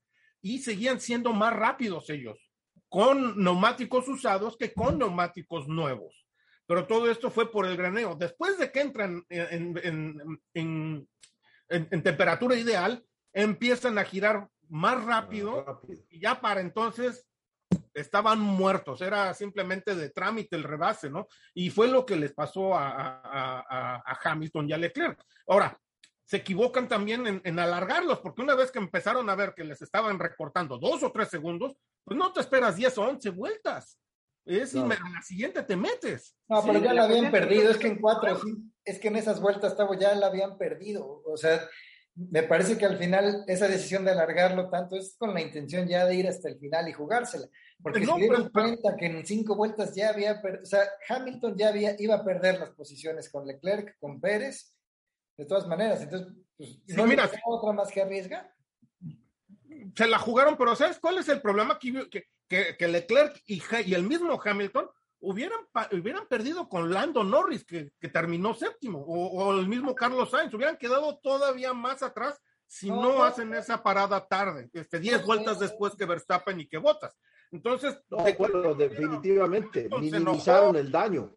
D: y seguían siendo más rápidos ellos, con neumáticos usados que con neumáticos nuevos. Pero todo esto fue por el graneo. Después de que entran en, en, en, en temperatura ideal, empiezan a girar más rápido, rápido, y ya para entonces estaban muertos, era simplemente de trámite el rebase, ¿no? Y fue lo que les pasó a, a, a, a Hamilton y a Leclerc. Ahora, se equivocan también en, en, alargarlos, porque una vez que empezaron a ver que les estaban recortando dos o tres segundos, pues no te esperas 10 o 11 vueltas. Es no. a la siguiente te metes.
C: No, pero sí, ya la habían perdido, es que en cuatro, es que en esas vueltas estaba ya la habían perdido. O sea, me parece que al final esa decisión de alargarlo tanto es con la intención ya de ir hasta el final y jugársela. Porque no, se dieron pero, cuenta que en cinco vueltas ya había, o sea, Hamilton ya había, iba a perder las posiciones con Leclerc, con Pérez, de todas maneras. Entonces, pues,
D: sí, ¿no mira,
C: otra más que arriesga?
D: Se la jugaron, pero ¿sabes cuál es el problema? Que, que, que Leclerc y, y el mismo Hamilton hubieran, hubieran perdido con Lando Norris, que, que terminó séptimo, o, o, el mismo Carlos Sainz, hubieran quedado todavía más atrás si no, no hacen esa parada tarde, este, 10 no, vueltas después que Verstappen y que Botas. Entonces,
A: no, de acuerdo, definitivamente, minimizaron el daño.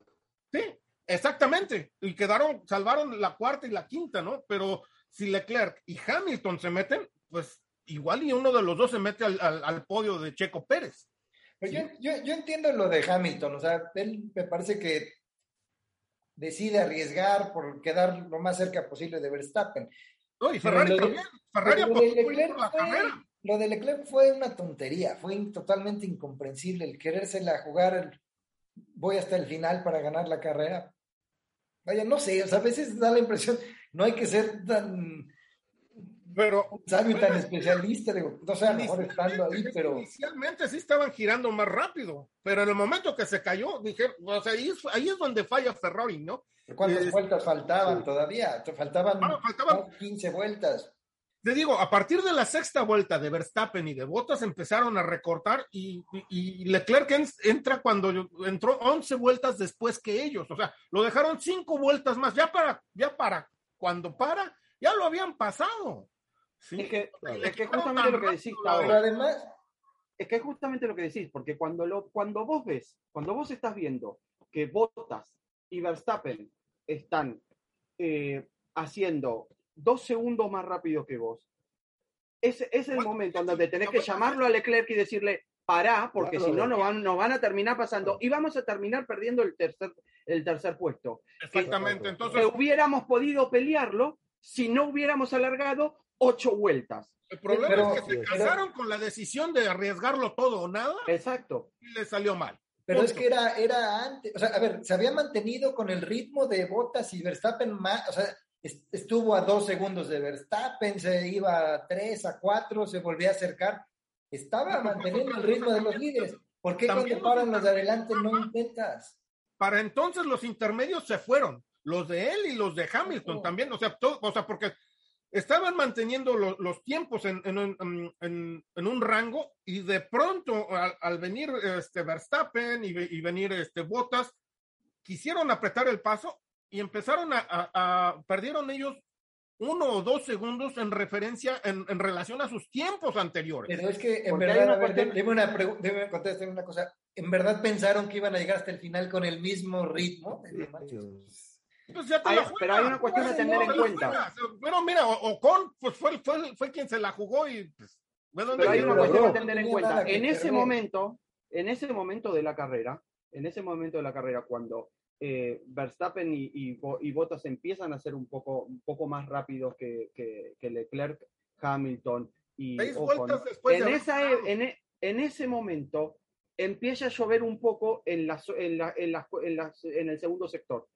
D: Sí, exactamente, y quedaron, salvaron la cuarta y la quinta, ¿no? Pero si Leclerc y Hamilton se meten, pues igual y uno de los dos se mete al, al, al podio de Checo Pérez.
C: Pero yo, yo, yo, entiendo lo de Hamilton, o sea, él me parece que decide arriesgar por quedar lo más cerca posible de Verstappen.
D: No, y Ferrari también. De, Ferrari
C: lo, de Leclerc la fue, carrera. lo de Leclerc fue una tontería, fue totalmente incomprensible el querérsela jugar, el, voy hasta el final para ganar la carrera. Vaya, no sé, o sea, a veces da la impresión, no hay que ser tan
D: pero
C: sabio tan especialista, digo, no sé, a lo mejor estando ahí, pero
D: inicialmente sí estaban girando más rápido, pero en el momento que se cayó, dije, o sea, ahí es, ahí es donde falla Ferrari, ¿no?
C: ¿Cuántas eh, vueltas faltaban todavía? Faltaban,
D: ah, faltaban
C: 15 vueltas.
D: Te digo, a partir de la sexta vuelta de Verstappen y de Bottas empezaron a recortar y, y, y Leclerc entra cuando entró 11 vueltas después que ellos, o sea, lo dejaron cinco vueltas más, ya para, ya para, cuando para, ya lo habían pasado.
B: Sí, es, que, es que justamente lo que decís,
C: Pero además,
B: es que es justamente lo que decís, porque cuando, lo, cuando vos ves, cuando vos estás viendo que Bottas y Verstappen están eh, haciendo dos segundos más rápido que vos, ese es el momento donde tenés que llamarlo a Leclerc y decirle, pará, porque claro, si no nos van, nos van a terminar pasando y vamos a terminar perdiendo el tercer, el tercer puesto.
D: Exactamente,
B: que,
D: entonces...
B: Que hubiéramos podido pelearlo si no hubiéramos alargado ocho vueltas.
D: El problema pero, es que se casaron pero, con la decisión de arriesgarlo todo o nada.
B: Exacto.
D: Y le salió mal.
C: Pero Punto. es que era, era antes, o sea, a ver, se había mantenido con el ritmo de Botas y Verstappen más, o sea, estuvo a dos segundos de Verstappen, se iba a tres, a cuatro, se volvía a acercar. Estaba manteniendo el ritmo de los líderes. ¿Por qué cuando paran los de adelante no intentas?
D: Para entonces los intermedios se fueron, los de él y los de Hamilton oh. también, o sea, todo, o sea, porque estaban manteniendo lo, los tiempos en, en, en, en, un rango y de pronto al, al venir este Verstappen y, y, venir este Bottas, quisieron apretar el paso y empezaron a, a, a perdieron ellos uno o dos segundos en referencia, en, en, relación a sus tiempos anteriores.
C: Pero es que en verdad, a ver, debe, una contestar una cosa, ¿en verdad pensaron que iban a llegar hasta el final con el mismo ritmo?
B: Pues ya hay, pero hay una cuestión de tener en cuenta.
D: Pero mira, Ocon pues fue, fue, fue quien se la jugó y pues,
B: Pero hay una cuestión a tener en cuenta. En ese momento, en ese momento de la carrera, en ese momento de la carrera, cuando eh, Verstappen y, y, Bottas empiezan a ser un poco, un poco más rápidos que, que, Leclerc, Hamilton y Ocon, en, esa, e, en, e, en, ese momento empieza a llover un poco en, las, en, la, en, las, en, las, en el segundo sector.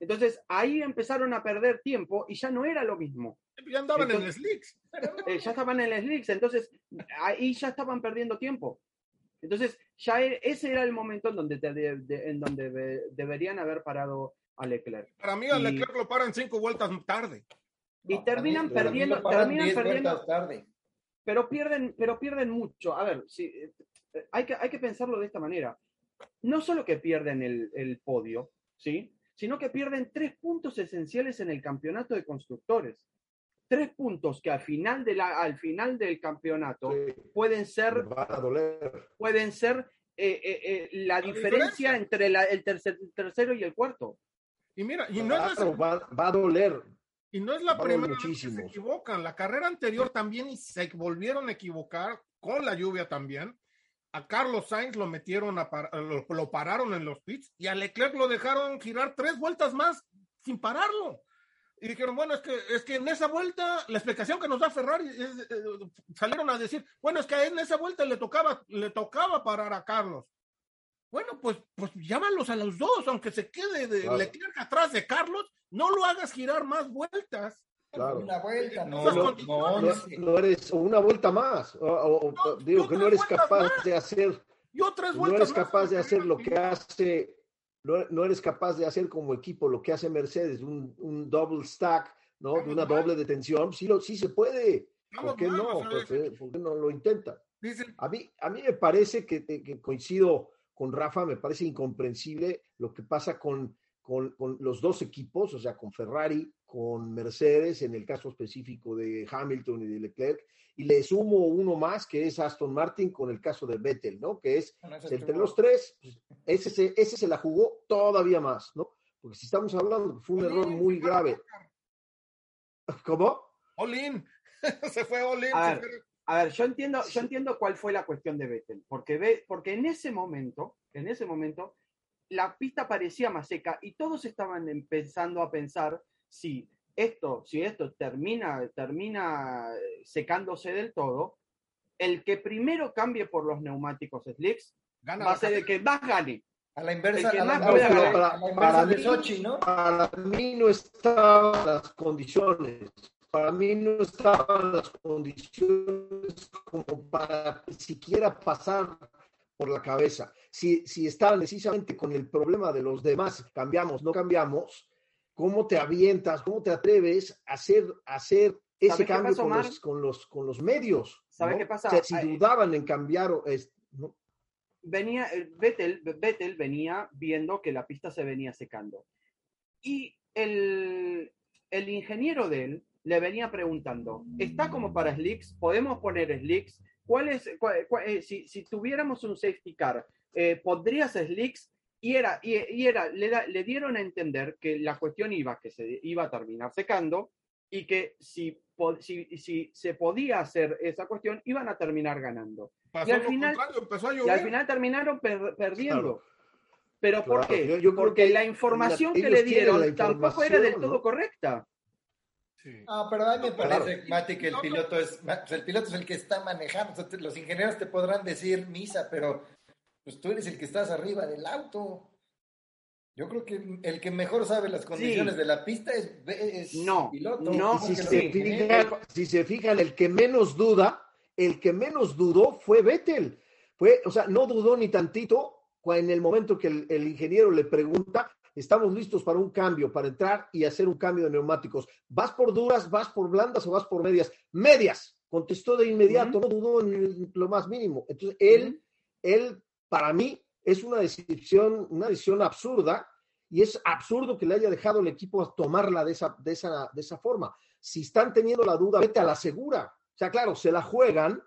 B: Entonces ahí empezaron a perder tiempo y ya no era lo mismo.
D: Ya andaban en el slicks.
B: Eh, ya estaban en el slicks, entonces ahí ya estaban perdiendo tiempo. Entonces ya e, ese era el momento en donde, en donde deberían haber parado a Leclerc.
D: Para mí a Leclerc lo paran cinco vueltas tarde.
B: Y terminan perdiendo, terminan perdiendo. Tarde. Pero pierden, pero pierden mucho. A ver, si, eh, hay, que, hay que pensarlo de esta manera. No solo que pierden el, el podio, ¿sí? sino que pierden tres puntos esenciales en el campeonato de constructores. Tres puntos que al final, de la, al final del campeonato pueden ser, pueden ser eh, eh, eh, la, diferencia, entre el, tercer, tercero y el cuarto.
D: Y mira, y no es
A: va, a doler.
D: Y no es la primera vez que se equivocan. La carrera anterior también se volvieron a equivocar con la lluvia también a Carlos Sainz lo metieron, a lo, pararon en los pits y a Leclerc lo dejaron girar tres vueltas más sin pararlo. Y dijeron, bueno, es que, es que en esa vuelta, la explicación que nos da Ferrari, eh, salieron a decir, bueno, es que en esa vuelta le tocaba, le tocaba parar a Carlos. Bueno, pues, pues llámalos a los dos, aunque se quede de Leclerc atrás de Carlos, no lo hagas girar más vueltas.
C: Una vuelta, no,
A: no, eres, una vuelta más. digo que no eres capaz de hacer. no eres capaz de hacer lo que hace, no, eres capaz de hacer como equipo lo que hace Mercedes, un, un double stack, ¿no? De una doble detención. Sí, lo, sí se puede. ¿Por qué no? ¿Por qué, no lo intenta? A mí, a mí me parece que, que coincido con Rafa, me parece incomprensible lo que pasa con con, los dos equipos, o sea, con Ferrari, con Mercedes, en el caso específico de Hamilton y de Leclerc, y le sumo uno más que es Aston Martin con el caso de Vettel, ¿no? Que es entre los tres, pues, ese, se, ese se la jugó todavía más, ¿no? Porque si estamos hablando, fue un error muy grave. ¿Cómo?
D: Olin, se fue Olin.
B: A ver, yo entiendo, yo entiendo cuál fue la cuestión de Vettel, porque, ve, porque en ese momento, en ese momento, la pista parecía más seca y todos estaban empezando a pensar si esto, si esto termina, termina secándose del todo, el que primero cambie por los neumáticos slicks va a ser el que más gane.
C: A la inversa, a la, para,
A: para, de Sochi, ¿no? Para mí no estaban las condiciones. Para mí no estaban las condiciones como para siquiera pasar por la cabeza. Si, si estaban precisamente con el problema de los demás, cambiamos, no cambiamos, ¿cómo te avientas, cómo te atreves a hacer, hacer ese cambio con, los, con, los, con, los, medios?
B: ¿Sabe qué pasa?
A: si dudaban en cambiar,
B: venía, Vettel, Vettel venía viendo que la pista se venía secando. Y el, el ingeniero de él le venía preguntando, ¿está como para slicks? ¿Podemos poner slicks? ¿Cuál es, eh, si, si, tuviéramos un safety car, eh, ¿pondrías slicks? Y, era, y, era le, le, dieron a entender que la cuestión iba, que se iba a terminar secando y que si, si, si se podía hacer esa cuestión, iban a terminar ganando. y, al final, y al final terminaron perdiendo. ¿Pero por qué? Porque la información que le dieron tampoco era del todo correcta.
C: Ah, pero a mí me parece, Mati, que el piloto es, el piloto es el que está manejando. los ingenieros te podrán decir misa, pero pues tú eres el que estás arriba del auto. Yo creo que el que mejor sabe las condiciones de la pista es, es
B: no,
C: piloto.
B: No,
A: si, se fijan, si se fijan, el que menos duda, el que menos dudó fue Vettel. Fue, o sea, no dudó ni tantito en el momento que el ingeniero le pregunta, estamos listos para un cambio, para entrar y hacer un cambio de neumáticos. ¿Vas por duras, vas por blandas o vas por medias? Medias, contestó de inmediato, no dudó en lo más mínimo. Entonces, él, él, para mí, es una decisión, una decisión absurda y es absurdo que le haya dejado el equipo a tomarla de esa, de esa, de esa forma. Si están teniendo la duda, vete a la segura. O sea, claro, se la juegan.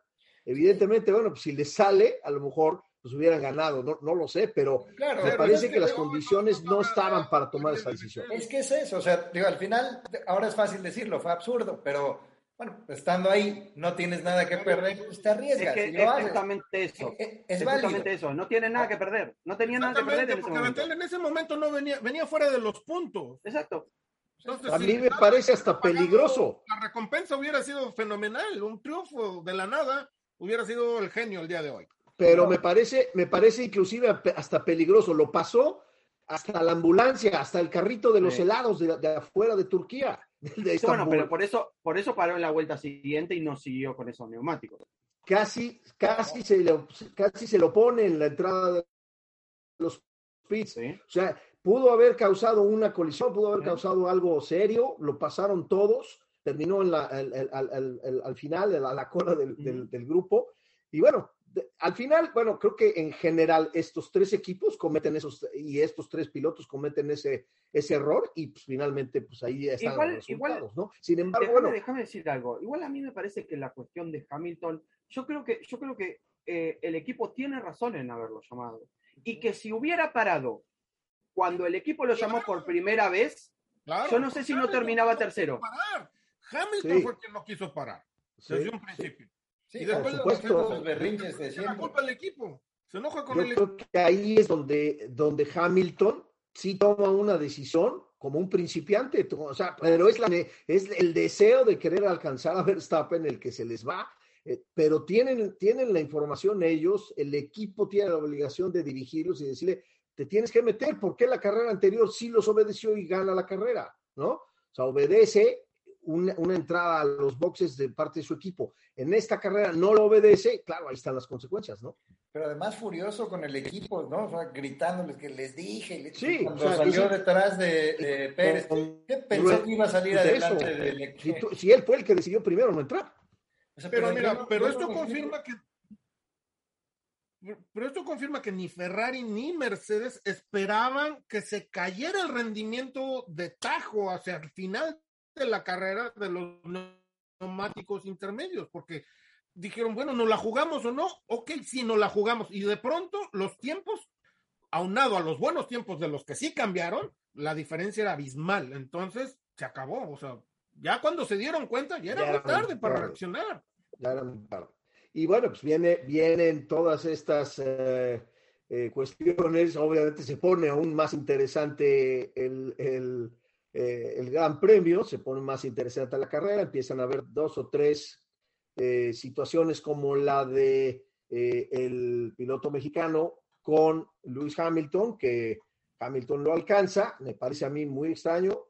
A: Evidentemente, bueno, pues si le sale, a lo mejor pues hubieran ganado, no, no lo sé, pero me parece que, las condiciones no estaban para tomar esa decisión.
C: Es que es eso, o sea, digo, al final, ahora es fácil decirlo, fue absurdo, pero bueno, estando ahí, no tienes nada que perder, pues te arriesgas.
E: Es,
C: y
E: que
C: lo
E: es
C: haces.
E: justamente eso.
C: Es, es
E: Es
C: válido.
E: justamente eso. No tiene nada que perder. No tenía nada que perder en ese
D: porque
E: momento.
D: Betel en ese momento no venía, venía fuera de los puntos.
E: Exacto.
D: Entonces,
A: A mí me parece hasta peligroso.
D: La recompensa hubiera sido fenomenal. Un triunfo de la nada hubiera sido el genio el día de hoy.
A: Pero me parece, me parece inclusive hasta peligroso. Lo pasó hasta la ambulancia, hasta el carrito de los
E: Sí.
A: helados de, de afuera de Turquía. de
E: Sí, bueno, pero por eso, por eso paró en la vuelta siguiente y no siguió con esos neumáticos.
A: Casi, casi se lo, casi se lo pone en la entrada de los pits.
E: Sí.
A: O sea, pudo haber causado una colisión, pudo haber
E: Sí.
A: causado algo serio, lo pasaron todos, terminó en la, el- el- al, al- al- al final, a la cola del, del-
E: Ujú.
A: del grupo. Y bueno, al final, bueno, creo que en general estos tres equipos cometen esos, y estos tres pilotos cometen ese, ese error, y pues, finalmente, pues ahí están
E: Igual-
A: los resultados,
E: igual-
A: ¿no? Sin embargo,
E: Déjame,
A: bueno,
E: déjame decir algo. Igual a mí me parece que la cuestión de Hamilton, yo creo que, yo creo que eh, el equipo tiene razón en haberlo llamado. Y que si hubiera parado cuando el equipo lo llamó por primera vez,
D: Claro,
E: yo no sé si no
D: Hamilton
E: terminaba
D: no quiso
E: tercero.
D: parar. Hamilton
A: Sí.
D: fue quien no quiso parar
A: sí,
D: desde un principio.
C: Sí,
D: Y
C: por
D: después
C: supuesto,
A: de-
C: los berrinches de
D: Es la
C: siempre.
D: culpa del equipo. Se enoja con
A: Yo
D: el
A: creo que ahí es donde, donde Hamilton sí toma una decisión como un principiante, o sea, pero es, la, es el deseo de querer alcanzar a Verstappen el que se les va, eh, pero tienen, tienen la información ellos, el equipo tiene la obligación de dirigirlos y decirle, te tienes que meter, porque la carrera anterior sí los obedeció y gana la carrera, ¿no? O sea, obedece una, una entrada a los boxes de parte de su equipo. En esta carrera no lo obedece, claro, ahí están las consecuencias, ¿no?
C: Pero además furioso con el equipo, ¿no? O sea, gritándoles que les dije. les-
A: Sí,
C: cuando
A: o sea,
C: salió detrás de, de Pérez,
A: Con-
C: ¿qué pensó que iba a salir
A: Pues
C: adelante
A: eso,
C: del
A: si,
C: equipo?
A: tú- si él fue el que decidió primero no entrar.
C: O sea,
D: Pero mira,
C: no-
D: pero esto
C: no-
D: confirma que. Pero esto confirma que ni Ferrari ni Mercedes esperaban que se cayera el rendimiento de Tajo hacia el final de la carrera de los neumáticos intermedios, porque dijeron, bueno, ¿nos la jugamos o no? Ok, sí, nos la jugamos. Y de pronto los tiempos, aunado a los buenos tiempos de los que sí cambiaron, la diferencia era abismal. Entonces se acabó. O sea, ya cuando se dieron cuenta, ya era
A: Ya
D: muy tarde para
A: tarde.
D: reaccionar.
A: Ya era muy tarde. Y bueno, pues viene, vienen todas estas eh, eh, cuestiones. Obviamente se pone aún más interesante el, el, eh, el Gran Premio, se pone más interesante la carrera, empiezan a haber dos o tres eh, situaciones como la de eh, el piloto mexicano con Lewis Hamilton, que Hamilton lo alcanza, me parece a mí muy extraño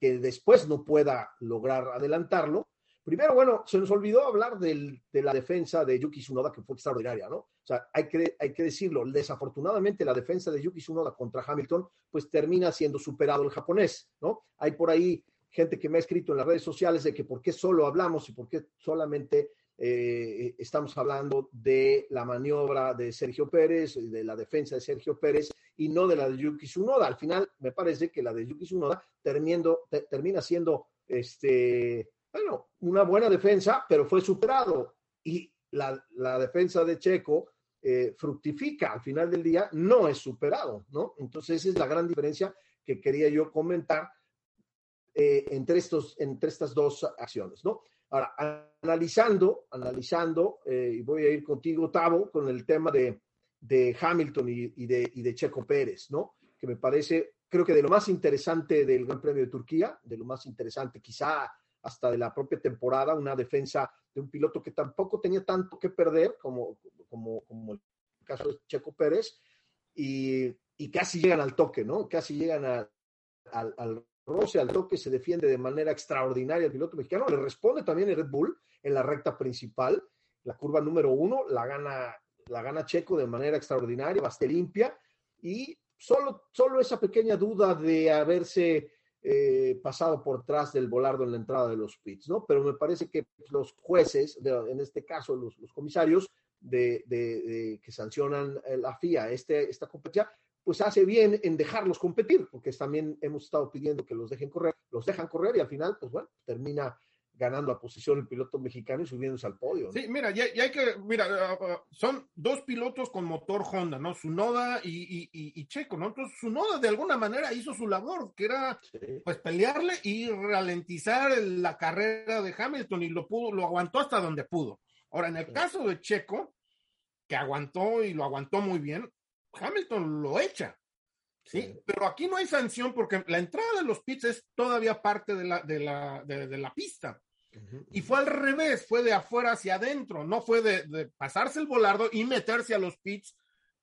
A: que después no pueda lograr adelantarlo. Primero, bueno, se nos olvidó hablar de la defensa de Yuki Tsunoda, que fue extraordinaria, ¿no? O sea, hay que, decirlo, desafortunadamente la defensa de Yuki Tsunoda contra Hamilton, pues termina siendo superado el japonés, ¿no? Hay por ahí gente que me ha escrito en las redes sociales de que por qué solo hablamos y por qué solamente eh, estamos hablando de la maniobra de Sergio Pérez, de la defensa de Sergio Pérez y no de la de Yuki Tsunoda. Al final, me parece que la de Yuki Tsunoda termina siendo, este, bueno, una buena defensa, pero fue superado. Y la, la defensa de Checo eh, fructifica al final del día, no es superado, ¿no? Entonces, esa es la gran diferencia que quería yo comentar eh, entre, estos, entre estas dos acciones, ¿no? Ahora, analizando, analizando, eh, y voy a ir contigo, Tavo, con el tema de, de Hamilton y, de, y de Checo Pérez, ¿no? Que me parece, creo que de lo más interesante del Gran Premio de Turquía, de lo más interesante quizá hasta de la propia temporada, una defensa de un piloto que tampoco tenía tanto que perder como, como, como el caso de Checo Pérez, y, y casi llegan al toque, ¿no? Casi llegan a, al, al roce, al toque, se defiende de manera extraordinaria el piloto mexicano, le responde también el Red Bull en la recta principal, la curva número uno, la gana, la gana Checo de manera extraordinaria, bastante limpia, y solo, solo esa pequeña duda de haberse eh, pasado por atrás del volardo en la entrada de los pits, ¿no? Pero me parece que los jueces, en este caso los, los comisarios de, de, que sancionan la FIA este, esta competencia, pues hace bien en dejarlos competir, porque también hemos estado pidiendo que los dejen correr, los dejan correr y al final, pues bueno, termina ganando a posición el piloto mexicano y subiéndose al podio. ¿no?
D: Sí, mira, ya, ya hay que, mira, uh, uh, son dos pilotos con motor Honda, ¿no? Sunoda y, y, y, y, Checo, ¿no? Entonces, Sunoda de alguna manera hizo su labor, que era, sí. pues, pelearle y ralentizar la carrera de Hamilton y lo pudo, lo aguantó hasta donde pudo. Ahora, en el sí. caso de Checo, que aguantó y lo aguantó muy bien, Hamilton lo echa. ¿sí? sí. Pero aquí no hay sanción porque la entrada de los pits es todavía parte de la, de la, de, de la pista. Y fue al revés, fue de afuera hacia adentro, no fue de, de pasarse el volardo y meterse a los pits.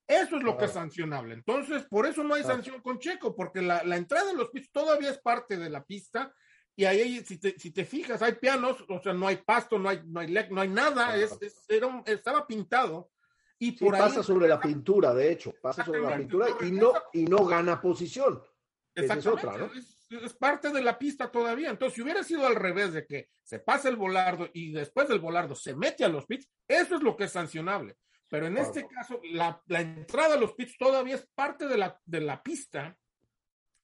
D: Eso es lo claro. que es sancionable. Entonces, por eso no hay claro. sanción con Checo, porque la, la, entrada en los pits todavía es parte de la pista. Y ahí, si te, si te fijas, hay pianos, o sea, no hay pasto, no hay, no hay, no hay nada, claro. es, es, era un, estaba pintado. Y
A: por sí, ahí pasa sobre la pintura, de hecho, pasa sobre la pintura y no, y no gana posición. Esa es otra, ¿no?
D: Es, es, parte de la pista todavía. Entonces, si hubiera sido al revés de que se pasa el volardo y después del volardo se mete a los pits, eso es lo que es sancionable. Pero en claro. este caso, la, la, entrada a los pits todavía es parte de la, de la pista.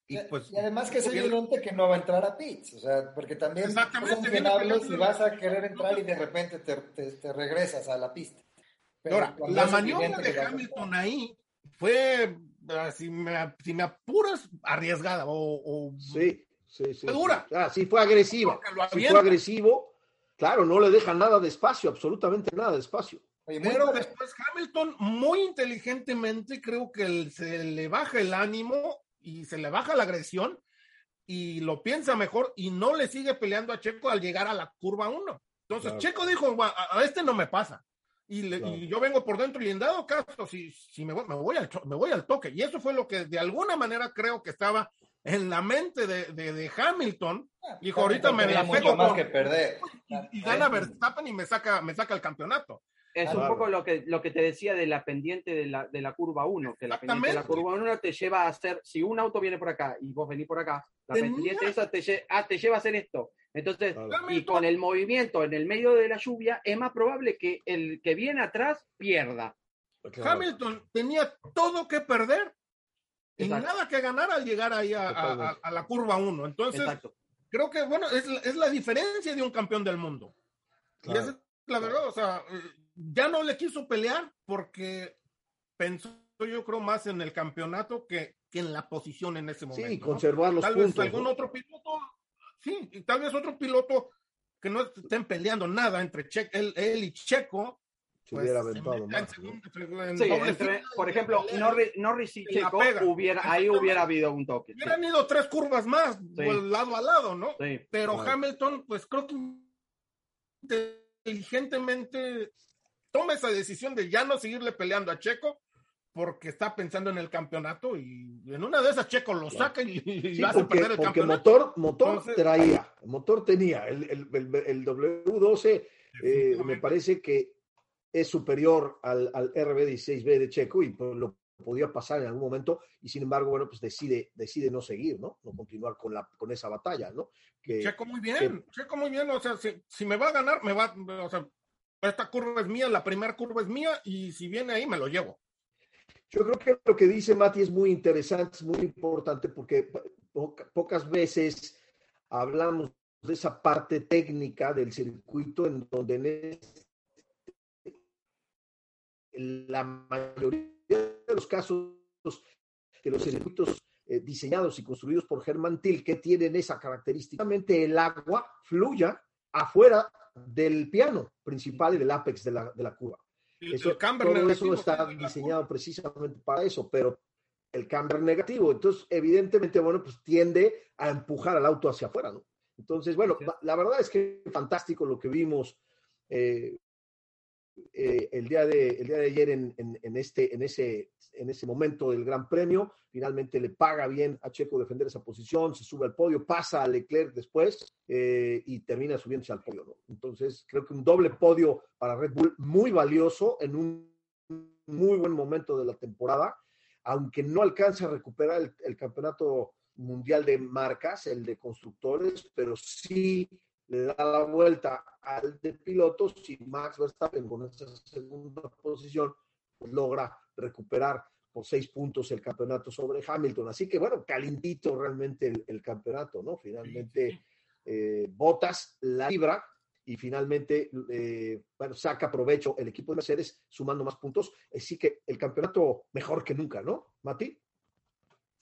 C: Y, pues, y además que es evidente que no va a entrar a pits, o sea, porque también es si vas a querer entrar y de repente te, te, te regresas a la pista.
D: Pero Ahora, la maniobra de Hamilton ahí fue si me, si me apuras, arriesgada o, o
A: sí, sí, sí,
D: dura.
A: Sí. Ah, sí fue agresiva. Sí fue agresivo. Claro, no le deja nada de espacio, absolutamente nada de espacio.
D: Pero bueno. después Hamilton, muy inteligentemente, creo que se le baja el ánimo y se le baja la agresión y lo piensa mejor y no le sigue peleando a Checo al llegar a la curva 1. Entonces claro. Checo dijo, a, a, este no me pasa y, le, claro. y, yo vengo por dentro y en dado caso, si, si me, voy, me, voy al, me voy al toque. Y eso fue lo que de alguna manera creo que estaba en la mente de, de, de Hamilton. Ah, dijo, ahorita me la
C: pego más que perder.
D: Y, y, gana Verstappen y me saca, me saca el campeonato.
E: Es claro. un poco lo que, lo que te decía de la pendiente de la, de la curva 1, que la pendiente de la curva 1 te lleva a hacer, si un auto viene por acá y vos venís por acá, la Tenía... pendiente esa te, ah, te lleva a hacer esto. Entonces, claro. y con el movimiento en el medio de la lluvia, es más probable que el que viene atrás pierda.
D: Claro. Hamilton tenía todo que perder y Exacto. nada que ganar al llegar ahí a, a, a la curva 1. Entonces, Exacto. creo que, bueno, es, es, la diferencia de un campeón del mundo. Claro. Y esa es la verdad, o sea, ya no le quiso pelear porque pensó, yo creo, más en el campeonato que, que en la posición en ese momento.
A: Sí, conservar ¿no? los
D: Tal
A: puntos.
D: Vez algún ¿no? otro piloto sí, y tal vez otro piloto que no estén peleando nada entre che él, él, y Checo.
A: Se pues, hubiera aventado más.
E: Sí, entre, por ejemplo, Norris, Norris y Checo, hubiera, ahí hubiera habido un toque.
D: Hubieran sí. ido tres curvas más, sí. lado a lado, ¿no? Sí, Pero claro. Hamilton, pues creo que inteligentemente toma esa decisión de ya no seguirle peleando a Checo porque está pensando en el campeonato y en una de esas Checo lo saca y, y
A: sí, hace porque, perder el porque campeonato. motor, motor Entonces, traía, motor tenía, el, el, el, el W12 eh, me parece que es superior al, al RB16B de Checo y pues, lo podía pasar en algún momento y sin embargo, bueno, pues decide, decide no seguir, ¿no? No continuar con, la, con esa batalla, ¿no?
D: Que, Checo muy bien, que, Checo muy bien, o sea, si, si me va a ganar, me va, o sea, esta curva es mía, la primera curva es mía y si viene ahí me lo llevo.
A: Yo creo que lo que dice Mati es muy interesante, es muy importante porque po pocas veces hablamos de esa parte técnica del circuito en donde en este, la mayoría de los casos de los circuitos eh, diseñados y construidos por Germán Tilke tienen esa característica, el agua fluya afuera del piano principal y del apex de la, de la curva. Eso, el todo eso está diseñado precisamente para eso, pero el camber negativo, entonces evidentemente, bueno, pues tiende a empujar al auto hacia afuera, ¿no? Entonces, bueno, sí. la verdad es que fantástico lo que vimos eh, eh, el, día de, el día de ayer en, en, este, en, ese, en ese momento del Gran Premio. Finalmente le paga bien a Checo defender esa posición, se sube al podio, pasa a Leclerc después eh, y termina subiéndose al podio. Entonces, creo que un doble podio para Red Bull muy valioso en un muy buen momento de la temporada, aunque no alcanza a recuperar el campeonato mundial de marcas, el de constructores, pero sí le da la vuelta al de pilotos y Max Verstappen con esa segunda posición pues logra recuperar por seis puntos el campeonato sobre Hamilton. Así que bueno, calentito realmente el, el campeonato, ¿no? Finalmente eh, Botas la libra y finalmente, eh, bueno, saca provecho el equipo de Mercedes sumando más puntos. Así que el campeonato mejor que nunca, ¿no, Mati?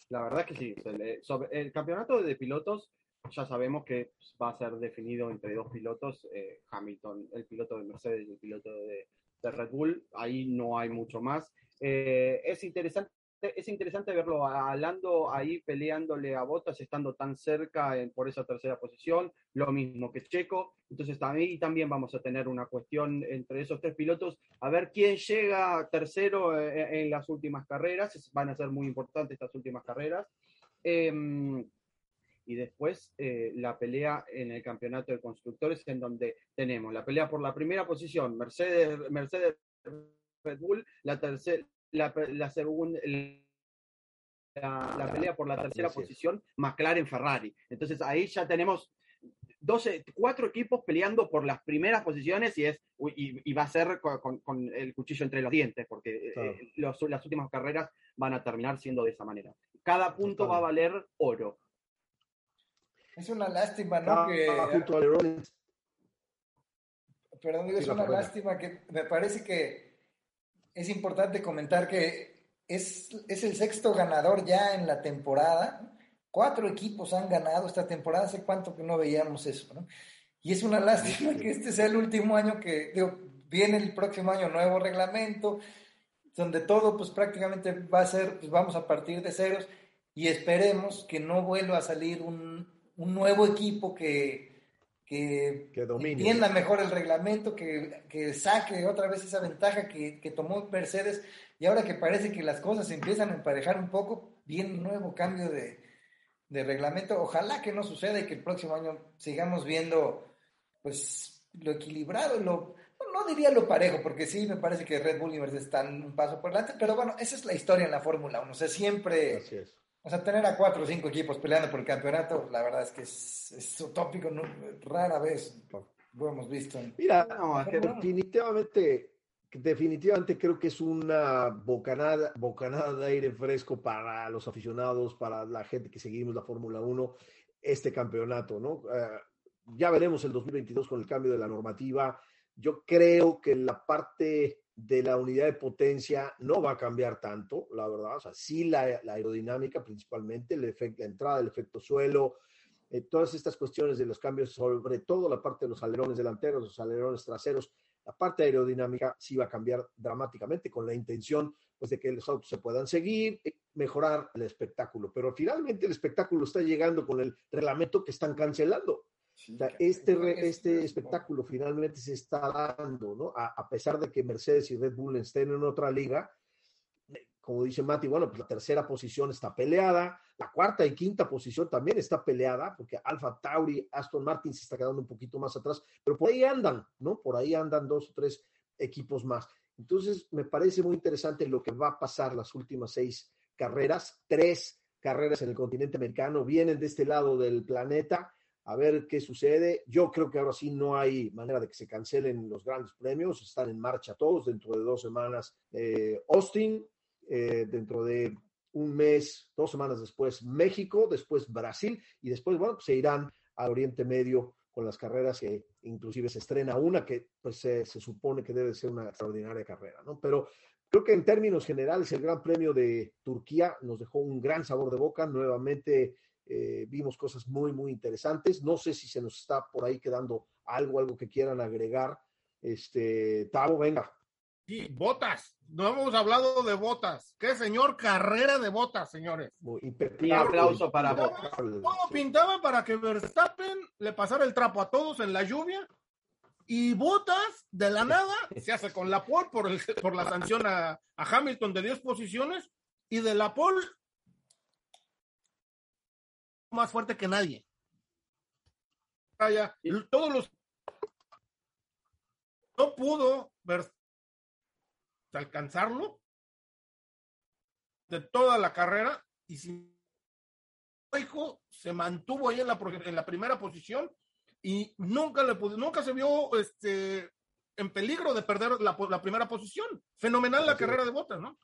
B: La verdad que sí. Sobre el campeonato de pilotos ya sabemos que va a ser definido entre dos pilotos, eh, Hamilton, el piloto de Mercedes y el piloto de, de Red Bull. Ahí no hay mucho más. Eh, es interesante es interesante verlo a Lando ahí peleándole a Bottas, estando tan cerca en, por esa tercera posición, lo mismo que Checo. Entonces ahí también vamos a tener una cuestión entre esos tres pilotos, a ver quién llega tercero en, eh, en las últimas carreras. Van a ser muy importantes estas últimas carreras. Eh, y después eh, la pelea en el campeonato de constructores, en donde tenemos la pelea por la primera posición, Mercedes, Mercedes Red Bull, la tercera, la, la segunda, la, la, pelea por la tercera posición, McLaren Ferrari. Entonces ahí ya tenemos 12, cuatro equipos peleando por las primeras posiciones y, es, y, y va a ser con, con, el cuchillo entre los dientes, porque claro. eh, los, las últimas carreras van a terminar siendo de esa manera. Cada punto va a valer oro.
C: Es una lástima, ¿no? Ah, que... Perdón, digo, es una lástima que me parece que es importante comentar que es, es el sexto ganador ya en la temporada. Cuatro equipos han ganado esta temporada, hace cuánto que no veíamos eso, ¿no? Y es una lástima que este sea el último año que, digo, viene el próximo año nuevo reglamento, donde todo pues prácticamente va a ser, pues vamos a partir de ceros y esperemos que no vuelva a salir un, un nuevo equipo que, que,
A: que
C: entienda mejor el reglamento, que, que, saque otra vez esa ventaja que, que, tomó Mercedes y ahora que parece que las cosas se empiezan a emparejar un poco, viene un nuevo cambio de, de reglamento. Ojalá que no suceda y que el próximo año sigamos viendo pues lo equilibrado, lo, no diría lo parejo, porque sí me parece que Red Bull y Mercedes están un paso por delante, pero bueno, esa es la historia en la Fórmula 1. O sea, siempre...
A: Así es.
C: O sea, tener a cuatro o cinco equipos peleando por el campeonato, la verdad es que es, es utópico, ¿no? rara vez lo hemos visto. En...
A: Mira, no, definitivamente, definitivamente creo que es una bocanada, bocanada de aire fresco para los aficionados, para la gente que seguimos la Fórmula 1, este campeonato, ¿no? Uh, ya veremos el 2022 con el cambio de la normativa. Yo creo que la parte de la unidad de potencia no va a cambiar tanto, la verdad. O sea, sí la, la aerodinámica principalmente, el la entrada del efecto suelo, eh, todas estas cuestiones de los cambios, sobre todo la parte de los alerones delanteros, los alerones traseros, la parte aerodinámica sí va a cambiar dramáticamente con la intención pues, de que los autos se puedan seguir, mejorar el espectáculo. Pero finalmente el espectáculo está llegando con el reglamento que están cancelando. Este, este espectáculo finalmente se está dando, ¿no? A, a, pesar de que Mercedes y Red Bull estén en otra liga, como dice Mati, bueno, pues la tercera posición está peleada, la cuarta y quinta posición también está peleada, porque Alfa Tauri, Aston Martin se está quedando un poquito más atrás, pero por ahí andan, ¿no? Por ahí andan dos o tres equipos más. Entonces, me parece muy interesante lo que va a pasar las últimas seis carreras, tres carreras en el continente americano, vienen de este lado del planeta, a ver qué sucede. Yo creo que ahora sí no hay manera de que se cancelen los grandes premios, están en marcha todos dentro de dos semanas. Eh, Austin, eh, dentro de un mes, dos semanas después México, después Brasil y después, bueno, pues se irán al Oriente Medio con las carreras que inclusive se estrena una que pues se, se supone que debe ser una extraordinaria carrera, ¿no? Pero creo que en términos generales el Gran Premio de Turquía nos dejó un gran sabor de boca, nuevamente eh, vimos cosas muy, muy interesantes. No sé si se nos está por ahí quedando algo, algo que quieran agregar. Este, Tavo, venga.
D: Sí, botas. No hemos hablado de botas. Qué señor carrera de botas, señores.
B: Un aplauso para botas.
D: Todo pintaba para que Verstappen le pasara el trapo a todos en la lluvia. Y Botas, de la nada, se hace con la pole por, el, por la sanción a, a Hamilton de 10 posiciones. Y de la pole más fuerte que nadie. Vaya, todos los no pudo ver alcanzarlo de toda la carrera y sin hijo se mantuvo ahí en la, en la primera posición y nunca le pudo, nunca se vio este en peligro de perder la, la primera posición. Fenomenal la carrera de botas, ¿no?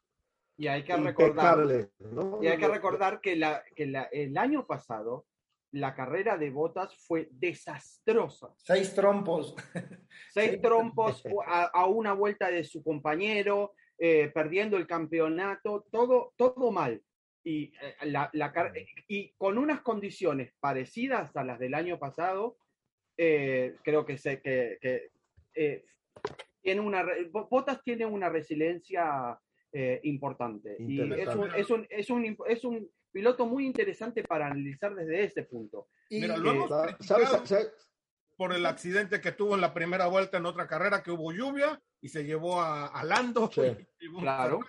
B: Y hay que recordar, ¿no? y hay que recordar que, la, que la, el año pasado la carrera de Botas fue desastrosa.
C: Seis trompos.
B: Seis trompos a, a una vuelta de su compañero, eh, perdiendo el campeonato, todo, todo mal. Y, eh, la, la car- y con unas condiciones parecidas a las del año pasado, eh, creo que, se, que, que, eh, tiene una, re- Bo- Bottas tiene una resiliencia eh, importante. Y es un, es, un, es, un, es un piloto muy interesante para analizar desde ese punto.
C: Y,
D: Mira, lo
B: eh,
D: hemos
A: ¿Sabes?
D: por el accidente que tuvo en la primera vuelta en otra carrera que hubo lluvia y se llevó a, a Lando
A: Sí.
D: y, llevó un
B: Claro.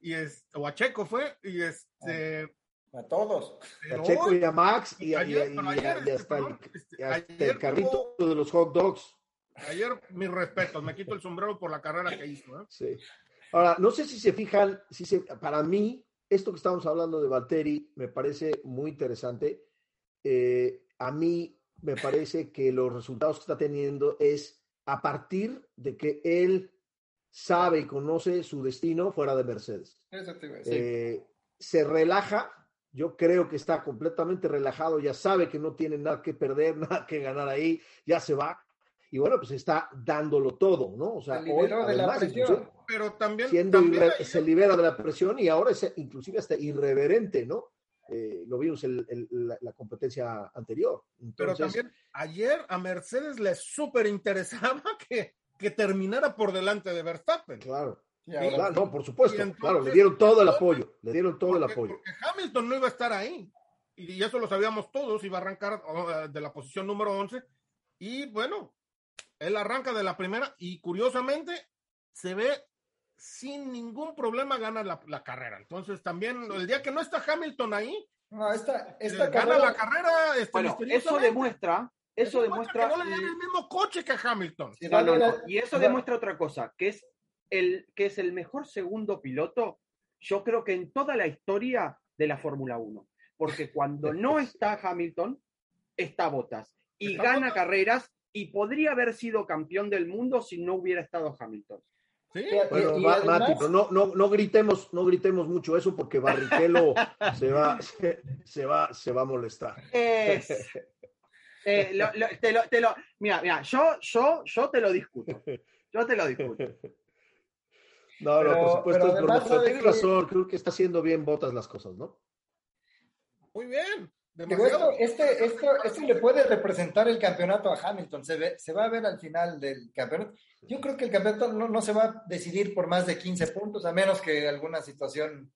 D: Y es, o a Checo fue y este
C: a todos.
A: A
D: pero
A: Checo
D: hoy-
A: y a Max y, a- a- a-
D: este,
A: hasta, el,
D: este,
A: hasta
D: ayer
A: el carrito
D: tuvo-
A: de los hot dogs.
D: ayer mis respetos me quito el sombrero por la carrera que hizo ¿eh?
A: Sí. Ahora, no sé si se fijan, si se, para mí, esto que estamos hablando de Valtteri me parece muy interesante. Eh, a mí me parece que los resultados que está teniendo es a partir de que él sabe y conoce su destino fuera de Mercedes.
C: Eso te iba a decir.
A: Eh, se relaja, yo creo que está completamente relajado, ya sabe que no tiene nada que perder, nada que ganar ahí, ya se va. Y bueno, pues está dándolo todo, ¿no? O sea,
C: Se
A: hoy,
C: de la
A: además,
C: presión.
D: pero también,
A: siendo
D: también ayer-
A: se libera de la presión y ahora es inclusive hasta irreverente, ¿no? Eh, lo vimos en el- la, la competencia anterior.
D: pero
A: Entonces,
D: también ayer a Mercedes le súper interesaba que, que terminara por delante de Verstappen
A: claro,
C: ahora
A: claro, no, por supuesto,
D: entonces-
A: claro, le dieron todo el apoyo, le dieron todo el
D: porque,
A: apoyo.
D: porque Hamilton no iba a estar ahí. Y eso lo sabíamos todos, iba a arrancar oh, de la posición número 11. Y bueno, él arranca de la primera y curiosamente se ve sin ningún problema gana la, la carrera. Entonces también el día que no está Hamilton ahí,
C: No, esta,
D: eh,
C: esta
D: gana
C: carrera-
D: la carrera. Este,
B: Bueno, eso demuestra, eso demuestra,
D: que no le dan el mismo coche que a Hamilton.
C: Sí,
B: No, no,
C: la-
B: Y eso demuestra otra cosa, que es el que es el mejor segundo piloto, yo creo que en toda la historia de la Fórmula 1. Porque cuando no está Hamilton, está Bottas. Y
D: Está
B: gana
D: Bottas.
B: carreras y podría haber sido campeón del mundo si no hubiera estado Hamilton.
D: Sí,
C: Y-
A: Bueno,
C: y
A: Ma-
C: además-
A: Mati, pero no, no, no gritemos, no gritemos mucho eso porque Barrichello se va, se, se va, se va a molestar.
B: Es- eh, lo- lo- te lo- te lo- mira, mira, yo, yo, yo te lo discuto. Yo te lo discuto.
A: No, no, por supuesto,
C: pero
A: es broma.
C: además,
A: Pero
C: ¿sabes
A: tienes razón, creo que está haciendo bien botas las cosas, ¿no?
D: muy bien.
C: Digo,
D: Demasiado.
C: esto, este, esto, esto le puede representar el campeonato a Hamilton. Se, ve- se va a ver al final del campeonato. Yo creo que el campeonato no, no se va a decidir por más de 15 puntos, a menos que alguna situación.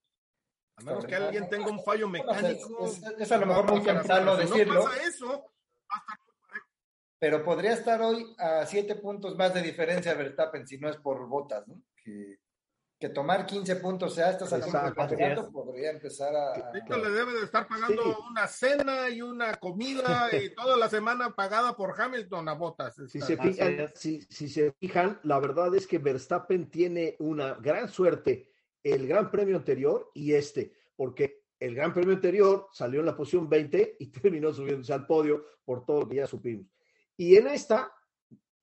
D: A menos que alguien tenga un fallo
C: Bueno, es-
D: mecánico.
C: es- es a lo mejor muy
D: si
C: decirlo.
D: No pasa eso.
C: Pero podría estar hoy a 7 puntos más de diferencia Verstappen si no es por botas, ¿no? Que, que tomar 15 puntos sea estas alturas del
A: Exacto.
C: campeonato podría empezar a.
D: Tito le debe de estar pagando
A: Sí.
D: una cena y una comida y toda la semana pagada por Hamilton a botas.
A: Si se, fijan, si, si se fijan, la verdad es que Verstappen tiene una gran suerte el Gran Premio anterior y este, porque el Gran Premio anterior salió en la posición 20 y terminó subiéndose al podio por todo lo que ya supimos. Y en esta,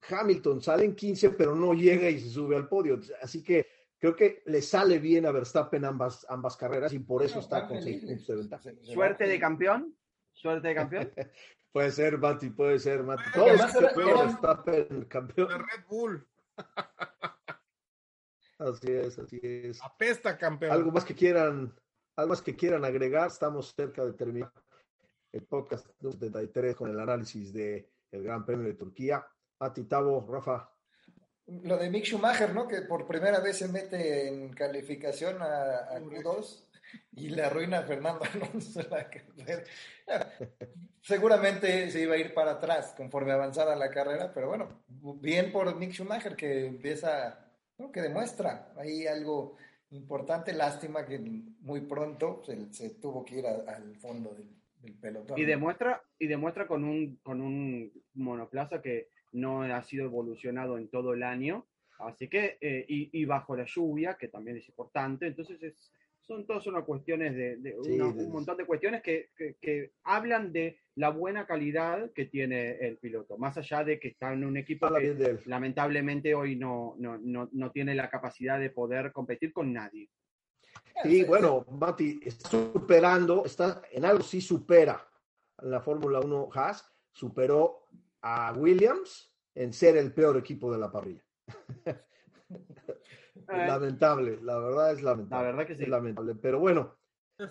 A: Hamilton sale en 15, pero no llega y se sube al podio. Así que creo que le sale bien a Verstappen ambas, ambas carreras y por eso
C: No,
A: está con seis puntos de ventaja.
B: Suerte de campeón. Suerte de campeón.
A: Puede ser, Mati, puede ser, Mati.
D: Porque
A: Todos
C: además era-
A: Verstappen campeón.
D: de Red Bull.
A: Así es, así es.
D: Apesta campeón.
A: Algo más que quieran, algo más que quieran agregar, estamos cerca de terminar el podcast 73 con el análisis de el Gran Premio de Turquía. Mati, Tavo, Rafa.
C: Lo de Mick Schumacher, ¿no? Que por primera vez se mete en calificación a, a Q2 y le arruina a Fernando Alonso la carrera. Seguramente se iba a ir para atrás conforme avanzara la carrera, pero bueno, bien por Mick Schumacher que empieza, ¿no? que demuestra ahí algo importante. Lástima que muy pronto se, se tuvo que ir a- al fondo del, del pelotón.
B: Y demuestra, y demuestra con un, con un monoplaza que no ha sido evolucionado en todo el año. Así que, eh, y, y bajo la lluvia, que también es importante. Entonces, es, son todas unas cuestiones de, de
A: Sí,
B: una-
A: de-
B: un montón de cuestiones que, que- que hablan de la buena calidad que tiene el piloto, más allá de que está en un equipo que
A: de
B: lamentablemente hoy no, no, no, no tiene la capacidad de poder competir con nadie.
A: Sí, bueno, Mati, está superando, está en algo sí supera la Fórmula 1 Haas superó a Williams en ser el peor equipo de la parrilla. lamentable, la verdad es lamentable.
E: La verdad que sí.
A: Es lamentable. Pero bueno,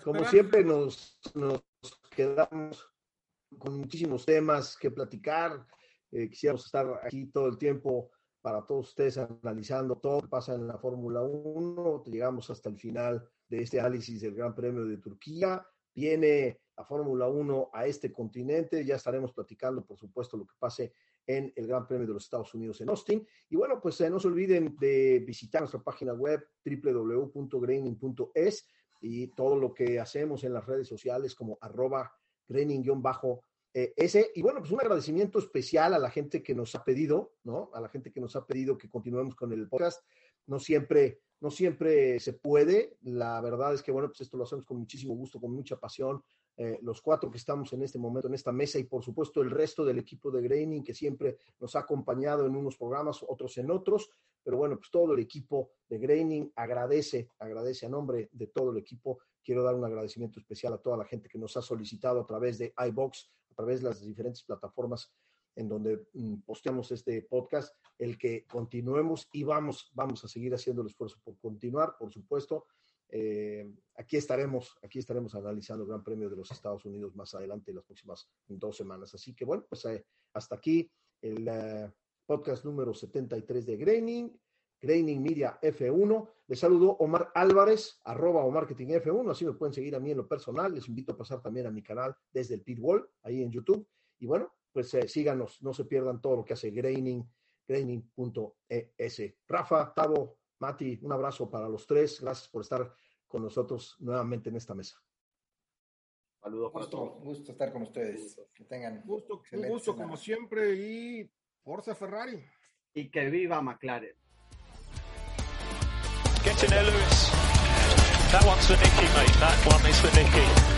A: como siempre nos, nos quedamos con muchísimos temas que platicar. Eh, quisiéramos estar aquí todo el tiempo para todos ustedes analizando todo lo que pasa en la Fórmula 1. Llegamos hasta el final de este análisis del Gran Premio de Turquía. Viene la Fórmula 1 a este continente. Ya estaremos platicando, por supuesto, lo que pase en el Gran Premio de los Estados Unidos en Austin. Y bueno, pues eh, no se olviden de visitar nuestra página web www.graining.es y todo lo que hacemos en las redes sociales como arroba graining-bajo ese, y bueno, pues un agradecimiento especial a la gente que nos ha pedido, ¿no? A la gente que nos ha pedido que continuemos con el podcast. No siempre, no siempre se puede. La verdad es que, bueno, pues esto lo hacemos con muchísimo gusto, con mucha pasión. Eh, los cuatro que estamos en este momento en esta mesa y por supuesto el resto del equipo de Graining que siempre nos ha acompañado en unos programas, otros en otros, pero bueno, pues todo el equipo de Graining agradece, agradece a nombre de todo el equipo. Quiero dar un agradecimiento especial a toda la gente que nos ha solicitado a través de iBox, a través de las diferentes plataformas en donde mm, posteamos este podcast, el que continuemos y vamos, vamos a seguir haciendo el esfuerzo por continuar, por supuesto. Eh, aquí estaremos, aquí estaremos analizando el Gran Premio de los Estados Unidos más adelante, en las próximas dos semanas. Así que bueno, pues eh, hasta aquí el eh, podcast número 73 de Graining, Graining Media F1. Les saludo Omar Álvarez, arroba o marketing F1, así me pueden seguir a mí en lo personal. Les invito a pasar también a mi canal desde el Pitwall, ahí en YouTube. Y bueno, pues síganos, no se pierdan todo lo que hace Graining, graining.es. Rafa, Tavo, Mati, un abrazo para los tres. Gracias por estar con nosotros nuevamente en esta mesa.
C: Saludos para gusto, todos. Gusto estar con ustedes. Que tengan.
D: Gusto, un gusto como siempre y Forza Ferrari.
E: Y que viva McLaren.
F: Get in there, Lewis. That one's for Nicky, mate. That one is for Nicky.